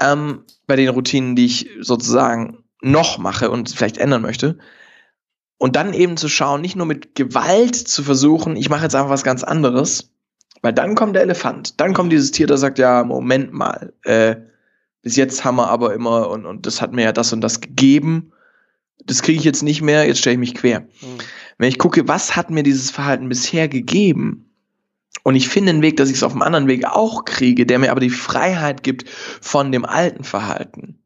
Speaker 2: Ähm, bei den Routinen, die ich sozusagen noch mache und vielleicht ändern möchte. Und dann eben zu schauen, nicht nur mit Gewalt zu versuchen, ich mache jetzt einfach was ganz anderes, weil dann kommt der Elefant, dann kommt dieses Tier, das sagt, ja, Moment mal, äh, bis jetzt haben wir aber immer, und, und das hat mir ja das und das gegeben, das kriege ich jetzt nicht mehr, jetzt stelle ich mich quer. Mhm. Wenn ich gucke, was hat mir dieses Verhalten bisher gegeben, und ich finde einen Weg, dass ich es auf einem anderen Weg auch kriege, der mir aber die Freiheit gibt von dem alten Verhalten,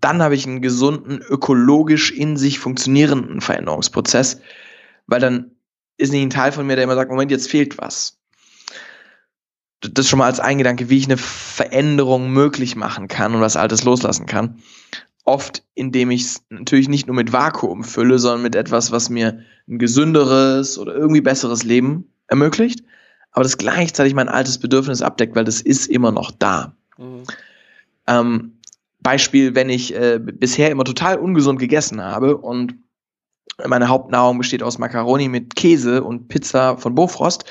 Speaker 2: dann habe ich einen gesunden, ökologisch in sich funktionierenden Veränderungsprozess, weil dann ist nicht ein Teil von mir, der immer sagt, Moment, jetzt fehlt was. Das schon mal als Eingedanke, wie ich eine Veränderung möglich machen kann und was Altes loslassen kann oft, indem ich es natürlich nicht nur mit Vakuum fülle, sondern mit etwas, was mir ein gesünderes oder irgendwie besseres Leben ermöglicht, aber das gleichzeitig mein altes Bedürfnis abdeckt, weil das ist immer noch da. Mhm. Ähm, Beispiel, wenn ich äh, bisher immer total ungesund gegessen habe und meine Hauptnahrung besteht aus Macaroni mit Käse und Pizza von Bofrost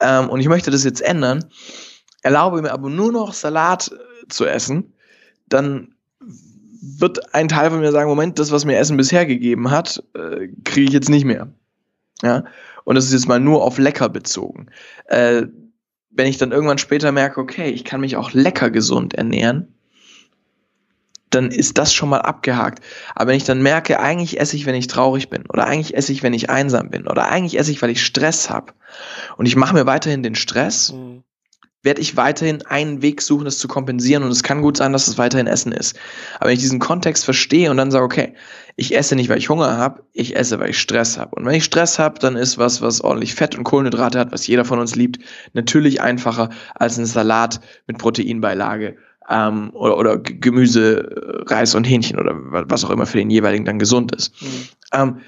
Speaker 2: ähm, und ich möchte das jetzt ändern, erlaube mir aber nur noch Salat äh, zu essen, dann wird ein Teil von mir sagen, Moment, das, was mir Essen bisher gegeben hat, äh, kriege ich jetzt nicht mehr. Ja. Und das ist jetzt mal nur auf lecker bezogen. Äh, wenn ich dann irgendwann später merke, okay, ich kann mich auch lecker gesund ernähren, dann ist das schon mal abgehakt. Aber wenn ich dann merke, eigentlich esse ich, wenn ich traurig bin, oder eigentlich esse ich, wenn ich einsam bin, oder eigentlich esse ich, weil ich Stress habe, und ich mache mir weiterhin den Stress, mhm. Werde ich weiterhin einen Weg suchen, das zu kompensieren. Und es kann gut sein, dass es weiterhin Essen ist. Aber wenn ich diesen Kontext verstehe und dann sage, okay, ich esse nicht, weil ich Hunger habe, ich esse, weil ich Stress habe. Und wenn ich Stress habe, dann ist was, was ordentlich Fett und Kohlenhydrate hat, was jeder von uns liebt, natürlich einfacher als ein Salat mit Proteinbeilage ähm, oder, oder Gemüse, Reis und Hähnchen oder was auch immer für den jeweiligen dann gesund ist. Mhm. Ähm,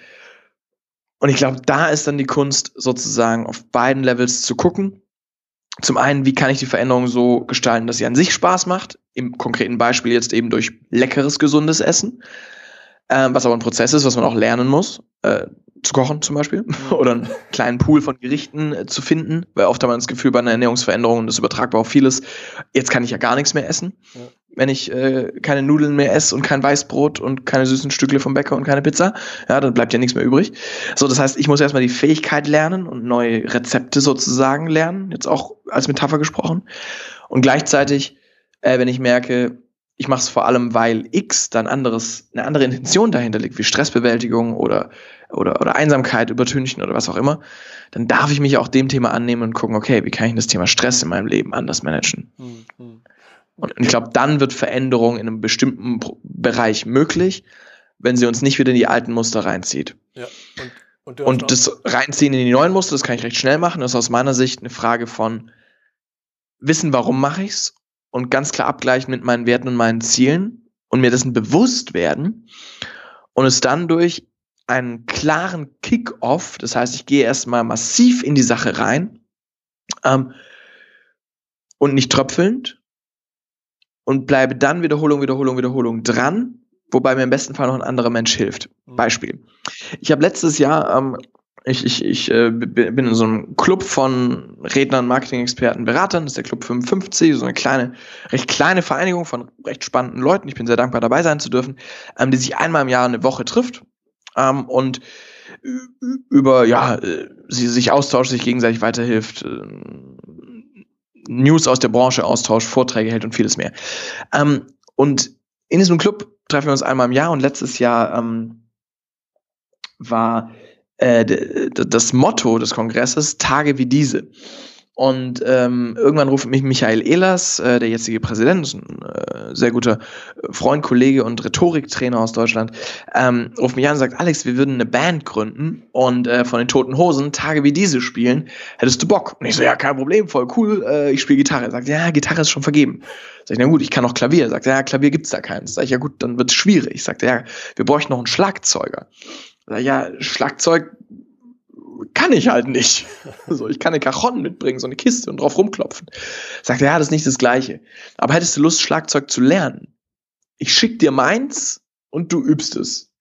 Speaker 2: und ich glaube, da ist dann die Kunst, sozusagen auf beiden Levels zu gucken. Zum einen, wie kann ich die Veränderung so gestalten, dass sie an sich Spaß macht? Im konkreten Beispiel jetzt eben durch leckeres, gesundes Essen, ähm, was aber ein Prozess ist, was man auch lernen muss. Äh, zu kochen zum Beispiel oder einen kleinen Pool von Gerichten äh, zu finden, weil oft hat man das Gefühl bei einer Ernährungsveränderung, und das übertragbar auf vieles, jetzt kann ich ja gar nichts mehr essen, ja. wenn ich äh, keine Nudeln mehr esse und kein Weißbrot und keine süßen Stückle vom Bäcker und keine Pizza, ja, dann bleibt ja nichts mehr übrig. So, das heißt, ich muss erstmal die Fähigkeit lernen und neue Rezepte sozusagen lernen, jetzt auch als Metapher gesprochen. Und gleichzeitig, äh, wenn ich merke, ich mache es vor allem, weil X dann anderes, eine andere Intention dahinter liegt, wie Stressbewältigung oder, oder, oder Einsamkeit übertünchen oder was auch immer, dann darf ich mich auch dem Thema annehmen und gucken, okay, wie kann ich das Thema Stress in meinem Leben anders managen? Mhm. Und ich glaube, dann wird Veränderung in einem bestimmten Bereich möglich, wenn sie uns nicht wieder in die alten Muster reinzieht. Ja. Und, und, und das Reinziehen in die neuen Muster, das kann ich recht schnell machen. Das ist aus meiner Sicht eine Frage von wissen, warum mache ich's und ganz klar abgleichen mit meinen Werten und meinen Zielen und mir dessen bewusst werden und es dann durch einen klaren Kick-off, das heißt, ich gehe erstmal massiv in die Sache rein ähm, und nicht tröpfelnd und bleibe dann Wiederholung, Wiederholung, Wiederholung dran, wobei mir im besten Fall noch ein anderer Mensch hilft. Mhm. Beispiel. Ich habe letztes Jahr ähm, ich, ich, ich äh, bin in so einem Club von Rednern, Marketing-Experten, Beratern. Das ist der Club 55, so eine kleine, recht kleine Vereinigung von recht spannenden Leuten. Ich bin sehr dankbar, dabei sein zu dürfen, ähm, die sich einmal im Jahr eine Woche trifft ähm, und über, ja, äh, sie sich austauscht, sich gegenseitig weiterhilft, äh, News aus der Branche austauscht, Vorträge hält und vieles mehr. Ähm, und in diesem Club treffen wir uns einmal im Jahr und letztes Jahr ähm, war äh, das Motto des Kongresses Tage wie diese. Und ähm, irgendwann ruft mich Michael Ehlers, äh, der jetzige Präsident, ein äh, sehr guter Freund, Kollege und Rhetoriktrainer aus Deutschland, ähm, ruft mich an und sagt, Alex, wir würden eine Band gründen und äh, von den Toten Hosen Tage wie diese spielen. Hättest du Bock? Und ich so, ja, kein Problem, voll cool, äh, ich spiele Gitarre. Er sagt, ja, Gitarre ist schon vergeben. Sag ich, na gut, ich kann auch Klavier. Sagt, ja, Klavier gibt's da keins. Sag ich, ja gut, dann wird's schwierig. Sagt er, ja, wir bräuchten noch einen Schlagzeuger. Sag ich, ja, Schlagzeug kann ich halt nicht. So, ich kann eine Cajon mitbringen, so eine Kiste und drauf rumklopfen. Sagt er, ja, das ist nicht das Gleiche. Aber hättest du Lust, Schlagzeug zu lernen? Ich schick dir meins und du übst es.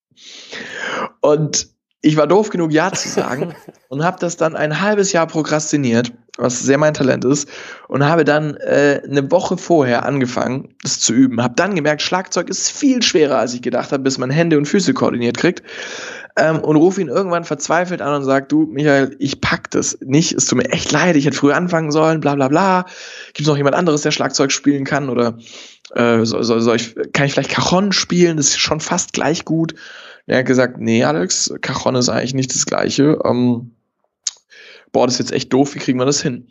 Speaker 2: Und ich war doof genug, ja zu sagen und habe das dann ein halbes Jahr prokrastiniert, was sehr mein Talent ist, und habe dann äh, eine Woche vorher angefangen, das zu üben. Habe dann gemerkt, Schlagzeug ist viel schwerer, als ich gedacht habe, bis man Hände und Füße koordiniert kriegt ähm, und rufe ihn irgendwann verzweifelt an und sage, du, Michael, ich pack das nicht, es tut mir echt leid, ich hätte früher anfangen sollen, bla bla bla. Gibt es noch jemand anderes, der Schlagzeug spielen kann? Oder äh, soll, soll, soll ich, kann ich vielleicht Cajon spielen? Das ist schon fast gleich gut. Und er hat gesagt, nee, Alex, Cajon ist eigentlich nicht das Gleiche. Ähm, boah, das ist jetzt echt doof, wie kriegen wir das hin?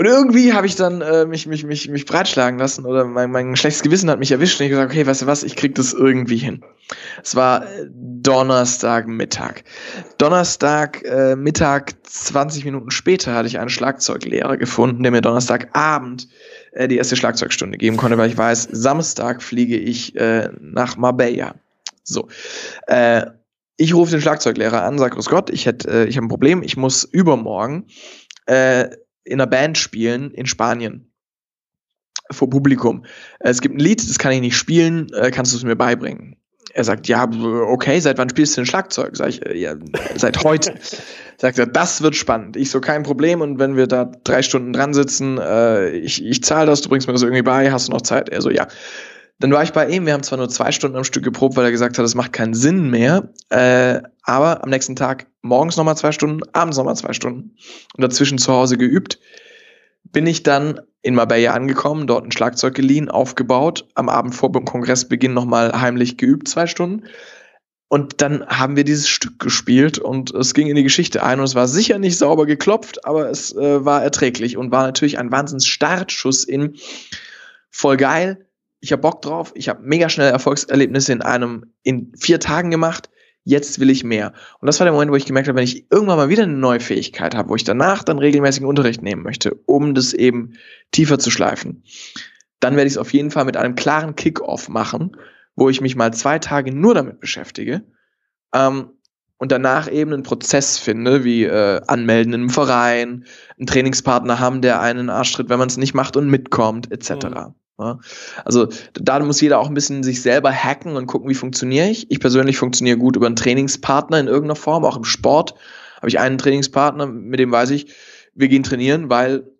Speaker 2: Und irgendwie habe ich dann äh, mich, mich, mich, mich breitschlagen lassen oder mein, mein schlechtes Gewissen hat mich erwischt und ich gesagt, okay, weißt du was, ich krieg das irgendwie hin. Es war äh, Donnerstag Mittag. Donnerstag äh, Mittag, 20 Minuten später, hatte ich einen Schlagzeuglehrer gefunden, der mir Donnerstagabend äh, die erste Schlagzeugstunde geben konnte, weil ich weiß, Samstag fliege ich äh, nach Marbella. So. Äh, ich rufe den Schlagzeuglehrer an, sage, Grüß Gott, ich hätte, äh, ich habe ein Problem, ich muss übermorgen äh, in einer Band spielen in Spanien vor Publikum. Es gibt ein Lied, das kann ich nicht spielen, äh, kannst du es mir beibringen? Er sagt, ja, okay, seit wann spielst du denn Schlagzeug? Sag ich, äh, ja, seit heute. sagt er, das wird spannend. Ich so, kein Problem. Und wenn wir da drei Stunden dran sitzen, äh, ich, ich zahle das, du bringst mir das irgendwie bei, hast du noch Zeit? Er so, ja. Dann war ich bei ihm, wir haben zwar nur zwei Stunden am Stück geprobt, weil er gesagt hat, das macht keinen Sinn mehr, äh, aber am nächsten Tag morgens nochmal zwei Stunden, abends nochmal zwei Stunden und dazwischen zu Hause geübt. bin ich dann in Marbella angekommen, dort ein Schlagzeug geliehen, aufgebaut, am Abend vor dem Kongressbeginn nochmal heimlich geübt, zwei Stunden. Und dann haben wir dieses Stück gespielt und es ging in die Geschichte ein und es war sicher nicht sauber geklopft, aber es äh, war erträglich und war natürlich ein Wahnsinns Startschuss in voll geil. Ich habe Bock drauf. Ich habe mega schnell Erfolgserlebnisse in einem in vier Tagen gemacht jetzt will ich mehr. Und das war der Moment, wo ich gemerkt habe, wenn ich irgendwann mal wieder eine neue Fähigkeit habe, wo ich danach dann regelmäßigen Unterricht nehmen möchte, um das eben tiefer zu schleifen, dann werde ich es auf jeden Fall mit einem klaren Kick-off machen, wo ich mich mal zwei Tage nur damit beschäftige ähm, und danach eben einen Prozess finde, wie äh, anmelden im Verein, einen Trainingspartner haben, der einen Arsch tritt, wenn man es nicht macht und mitkommt, etc. Mhm. Ja? Also da muss jeder auch ein bisschen sich selber hacken und gucken, wie funktioniere ich. Ich persönlich funktioniere gut über einen Trainingspartner in irgendeiner Form, auch im Sport habe ich einen Trainingspartner, mit dem weiß ich, wir gehen trainieren, weil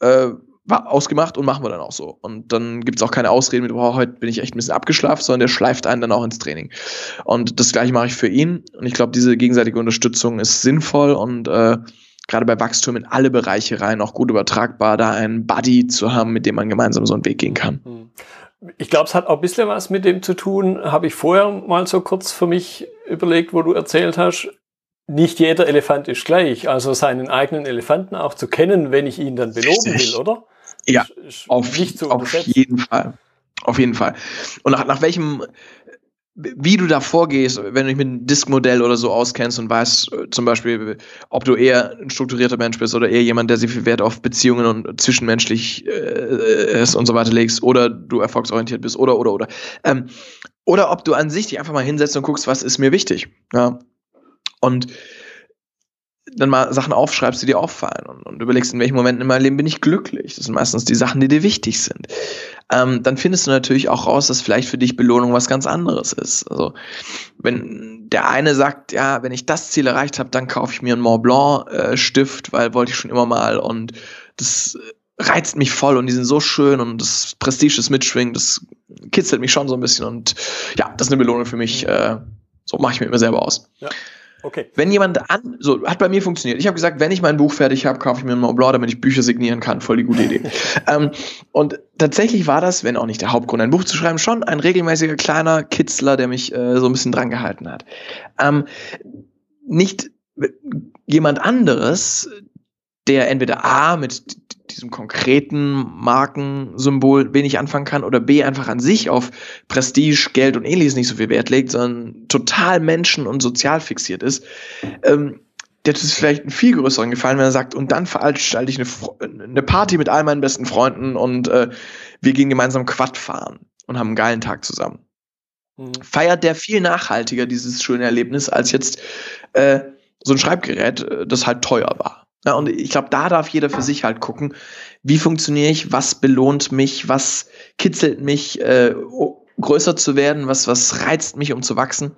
Speaker 2: äh, war ausgemacht und machen wir dann auch so. Und dann gibt es auch keine Ausreden mit, oh, heute bin ich echt ein bisschen abgeschlafen, sondern der schleift einen dann auch ins Training. Und das gleiche mache ich für ihn. Und ich glaube, diese gegenseitige Unterstützung ist sinnvoll und äh, gerade bei Wachstum in alle Bereiche rein auch gut übertragbar, da einen Buddy zu haben, mit dem man gemeinsam so einen Weg gehen kann. Hm.
Speaker 1: Ich glaube, es hat auch ein bisschen was mit dem zu tun, habe ich vorher mal so kurz für mich überlegt, wo du erzählt hast, nicht jeder Elefant ist gleich. Also seinen eigenen Elefanten auch zu kennen, wenn ich ihn dann beloben will, oder?
Speaker 2: Ja, ist, ist auf, auf jeden Fall. Auf jeden Fall. Und nach, nach welchem wie du da vorgehst, wenn du dich mit einem Disk-Modell oder so auskennst und weißt, äh, zum Beispiel, ob du eher ein strukturierter Mensch bist oder eher jemand, der sehr viel Wert auf Beziehungen und zwischenmenschlich äh, ist und so weiter legst, oder du erfolgsorientiert bist, oder, oder, oder. Ähm, oder ob du an sich dich einfach mal hinsetzt und guckst, was ist mir wichtig. Ja. Und dann mal Sachen aufschreibst, die dir auffallen und, und, überlegst, in welchen Momenten in meinem Leben bin ich glücklich. Das sind meistens die Sachen, die dir wichtig sind. Ähm, dann findest du natürlich auch raus, dass vielleicht für dich Belohnung was ganz anderes ist. Also wenn der eine sagt, ja, wenn ich das Ziel erreicht habe, dann kaufe ich mir einen Mont Blanc äh, Stift, weil wollte ich schon immer mal und das reizt mich voll und die sind so schön und das Prestige ist mitschwingt, das kitzelt mich schon so ein bisschen und ja, das ist eine Belohnung für mich. Äh, so mache ich mir selber aus. Ja. Okay. Wenn jemand an, so hat bei mir funktioniert. Ich habe gesagt, wenn ich mein Buch fertig habe, kaufe ich mir einen Mont Blanc, damit ich Bücher signieren kann. Voll die gute Idee. ähm, und tatsächlich war das, wenn auch nicht der Hauptgrund, ein Buch zu schreiben, schon ein regelmäßiger kleiner Kitzler, der mich äh, so ein bisschen dran gehalten hat. Ähm, nicht jemand anderes, der entweder A mit diesem konkreten Markensymbol wenig anfangen kann oder B einfach an sich auf Prestige, Geld und ähnliches nicht so viel Wert legt, sondern total menschen- und sozial fixiert ist, ähm, der tut es vielleicht einen viel größeren Gefallen, wenn er sagt, und dann veranstalte ich eine, eine Party mit all meinen besten Freunden und äh, wir gehen gemeinsam Quad fahren und haben einen geilen Tag zusammen. Mhm. Feiert der viel nachhaltiger dieses schöne Erlebnis als jetzt äh, so ein Schreibgerät, äh, das halt teuer war. Ja, und ich glaube, da darf jeder für sich halt gucken, wie funktioniere ich, was belohnt mich, was kitzelt mich, äh, größer zu werden, was, was reizt mich, um zu wachsen.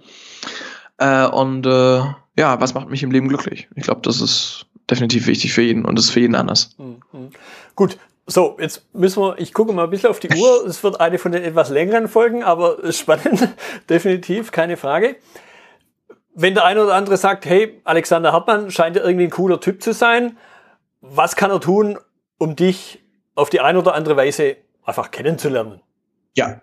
Speaker 2: Äh, und äh, ja, was macht mich im Leben glücklich? Ich glaube, das ist definitiv wichtig für jeden und das ist für jeden anders. Mhm.
Speaker 1: Gut, so, jetzt müssen wir, ich gucke mal ein bisschen auf die Uhr. Es wird eine von den etwas längeren Folgen, aber spannend, definitiv, keine Frage wenn der eine oder andere sagt, hey, Alexander Hartmann scheint ja irgendwie ein cooler Typ zu sein, was kann er tun, um dich auf die eine oder andere Weise einfach kennenzulernen?
Speaker 2: Ja,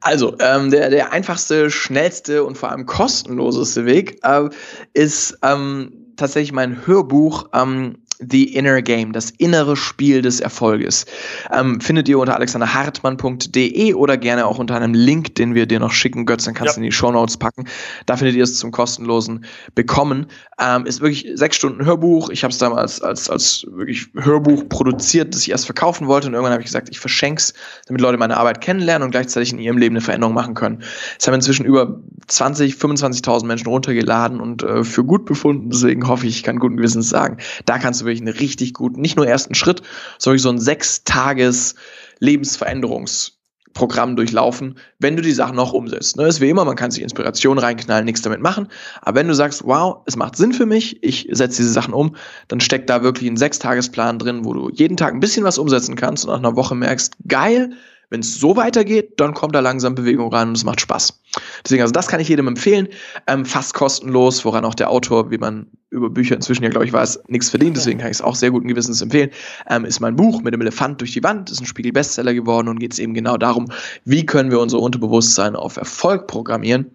Speaker 2: also ähm, der, der einfachste, schnellste und vor allem kostenloseste Weg äh, ist ähm, tatsächlich mein Hörbuch ähm, The Inner Game, das innere Spiel des Erfolges. Ähm, findet ihr unter alexanderhartmann.de oder gerne auch unter einem Link, den wir dir noch schicken. Götz, dann kannst du ja. in die Show Notes packen. Da findet ihr es zum kostenlosen Bekommen. Ähm, ist wirklich sechs Stunden Hörbuch. Ich habe es damals als, als wirklich Hörbuch produziert, das ich erst verkaufen wollte. Und irgendwann habe ich gesagt, ich verschenk's, damit Leute meine Arbeit kennenlernen und gleichzeitig in ihrem Leben eine Veränderung machen können. Es haben inzwischen über 20, 25.000 Menschen runtergeladen und äh, für gut befunden. Deswegen hoffe ich, ich kann guten Gewissens sagen, da kannst du wirklich einen richtig guten, nicht nur ersten Schritt, sondern so ein sechs Tages Lebensveränderungsprogramm durchlaufen, wenn du die Sachen noch umsetzt. Ne, ist wie immer, man kann sich Inspiration reinknallen, nichts damit machen. Aber wenn du sagst, wow, es macht Sinn für mich, ich setze diese Sachen um, dann steckt da wirklich ein Sechstagesplan drin, wo du jeden Tag ein bisschen was umsetzen kannst und nach einer Woche merkst, geil, wenn es so weitergeht, dann kommt da langsam Bewegung rein und es macht Spaß. Deswegen, also das kann ich jedem empfehlen. Ähm, fast kostenlos, woran auch der Autor, wie man über Bücher inzwischen ja, glaube ich, weiß, nichts verdient. Deswegen kann ich es auch sehr guten Gewissens empfehlen. Ähm, ist mein Buch mit dem Elefant durch die Wand, ist ein Spiegel-Bestseller geworden und geht es eben genau darum, wie können wir unser Unterbewusstsein auf Erfolg programmieren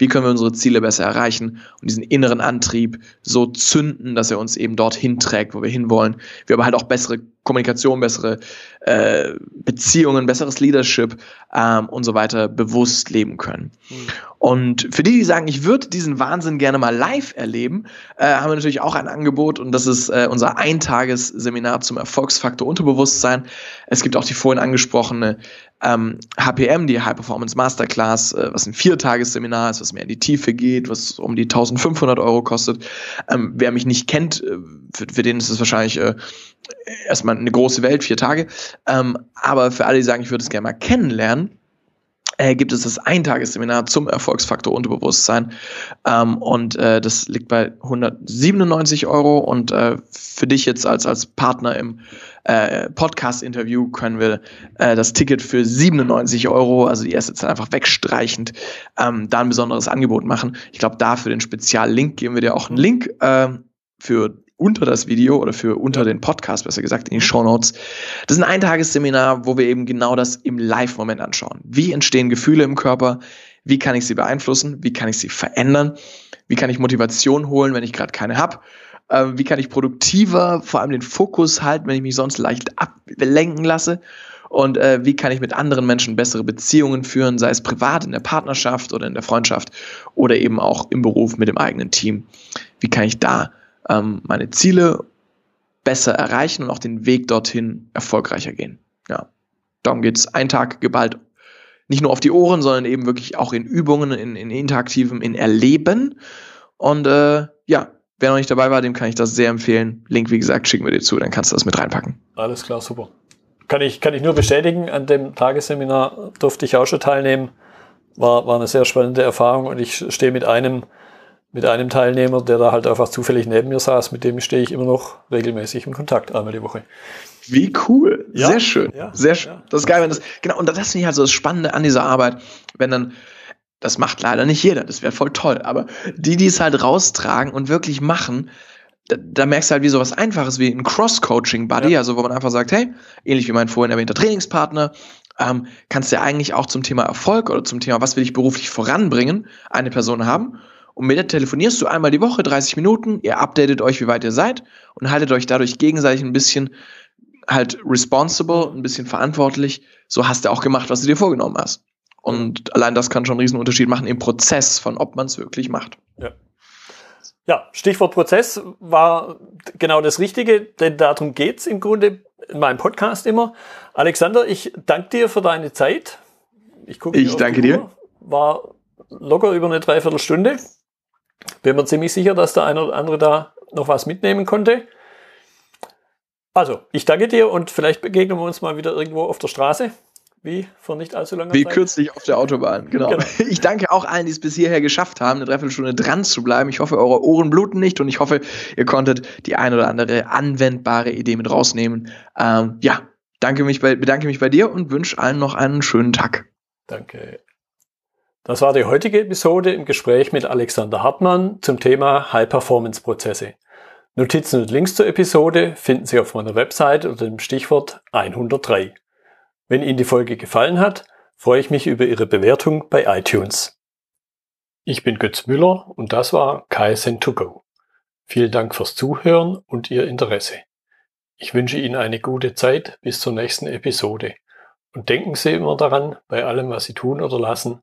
Speaker 2: wie können wir unsere Ziele besser erreichen und diesen inneren Antrieb so zünden, dass er uns eben dorthin trägt, wo wir hinwollen. Wir aber halt auch bessere Kommunikation, bessere äh, Beziehungen, besseres Leadership ähm, und so weiter bewusst leben können. Mhm. Und für die, die sagen, ich würde diesen Wahnsinn gerne mal live erleben, äh, haben wir natürlich auch ein Angebot und das ist äh, unser Eintagesseminar zum Erfolgsfaktor Unterbewusstsein. Es gibt auch die vorhin angesprochene ähm, HPM, die High Performance Masterclass, äh, was ein Viertagesseminar ist, was mehr in die Tiefe geht, was um die 1500 Euro kostet. Ähm, wer mich nicht kennt, äh, für, für den ist es wahrscheinlich äh, erstmal eine große Welt, vier Tage. Ähm, aber für alle, die sagen, ich würde es gerne mal kennenlernen, äh, gibt es das Eintagesseminar zum Erfolgsfaktor Unterbewusstsein. Ähm, und äh, das liegt bei 197 Euro. Und äh, für dich jetzt als, als Partner im äh, Podcast-Interview können wir äh, das Ticket für 97 Euro, also die erste Zeit einfach wegstreichend, ähm, da ein besonderes Angebot machen. Ich glaube, da für den Speziallink geben wir dir auch einen Link äh, für unter das Video oder für unter den Podcast, besser gesagt, in die mhm. Show Notes. Das ist ein Eintagesseminar, wo wir eben genau das im Live-Moment anschauen. Wie entstehen Gefühle im Körper? Wie kann ich sie beeinflussen? Wie kann ich sie verändern? Wie kann ich Motivation holen, wenn ich gerade keine habe? Ähm, wie kann ich produktiver vor allem den Fokus halten, wenn ich mich sonst leicht ablenken lasse? Und äh, wie kann ich mit anderen Menschen bessere Beziehungen führen, sei es privat, in der Partnerschaft oder in der Freundschaft oder eben auch im Beruf mit dem eigenen Team? Wie kann ich da ähm, meine Ziele besser erreichen und auch den Weg dorthin erfolgreicher gehen? Ja, darum geht's. Ein Tag geballt nicht nur auf die Ohren, sondern eben wirklich auch in Übungen, in, in interaktivem, in Erleben. Und äh, ja, Wer noch nicht dabei war, dem kann ich das sehr empfehlen. Link, wie gesagt, schicken wir dir zu, dann kannst du das mit reinpacken.
Speaker 1: Alles klar, super. Kann ich, kann ich nur bestätigen, an dem Tagesseminar durfte ich auch schon teilnehmen. War, war eine sehr spannende Erfahrung und ich stehe mit einem, mit einem Teilnehmer, der da halt einfach zufällig neben mir saß, mit dem stehe ich immer noch regelmäßig in Kontakt, einmal die Woche.
Speaker 2: Wie cool. Ja, sehr schön. Ja, sehr schön. Ja. Das ist geil, wenn das, genau, und das finde ich halt so das Spannende an dieser Arbeit, wenn dann, das macht leider nicht jeder, das wäre voll toll. Aber die, die es halt raustragen und wirklich machen, da, da merkst du halt wie sowas Einfaches wie ein Cross-Coaching-Buddy, ja. also wo man einfach sagt, hey, ähnlich wie mein vorhin erwähnter Trainingspartner, ähm, kannst du ja eigentlich auch zum Thema Erfolg oder zum Thema, was will ich beruflich voranbringen, eine Person haben. Und mit der telefonierst du einmal die Woche, 30 Minuten, ihr updatet euch, wie weit ihr seid und haltet euch dadurch gegenseitig ein bisschen halt responsible, ein bisschen verantwortlich. So hast du auch gemacht, was du dir vorgenommen hast. Und allein das kann schon einen riesen Unterschied machen im Prozess von, ob man es wirklich macht.
Speaker 1: Ja. ja, Stichwort Prozess war genau das Richtige, denn darum geht es im Grunde in meinem Podcast immer. Alexander, ich danke dir für deine Zeit.
Speaker 2: Ich, gucke ich danke dir.
Speaker 1: War locker über eine Dreiviertelstunde. Bin mir ziemlich sicher, dass der eine oder andere da noch was mitnehmen konnte. Also, ich danke dir und vielleicht begegnen wir uns mal wieder irgendwo auf der Straße. Wie vor nicht allzu langer
Speaker 2: Wie Zeit. Wie kürzlich auf der Autobahn, genau. genau. Ich danke auch allen, die es bis hierher geschafft haben, eine Dreiviertelstunde dran zu bleiben. Ich hoffe, eure Ohren bluten nicht und ich hoffe, ihr konntet die ein oder andere anwendbare Idee mit rausnehmen. Ähm, ja, danke mich bei, bedanke mich bei dir und wünsche allen noch einen schönen Tag.
Speaker 1: Danke. Das war die heutige Episode im Gespräch mit Alexander Hartmann zum Thema High-Performance-Prozesse. Notizen und Links zur Episode finden Sie auf meiner Website unter dem Stichwort 103. Wenn Ihnen die Folge gefallen hat, freue ich mich über Ihre Bewertung bei iTunes. Ich bin Götz Müller und das war KSN2Go. Vielen Dank fürs Zuhören und Ihr Interesse. Ich wünsche Ihnen eine gute Zeit bis zur nächsten Episode. Und denken Sie immer daran, bei allem, was Sie tun oder lassen,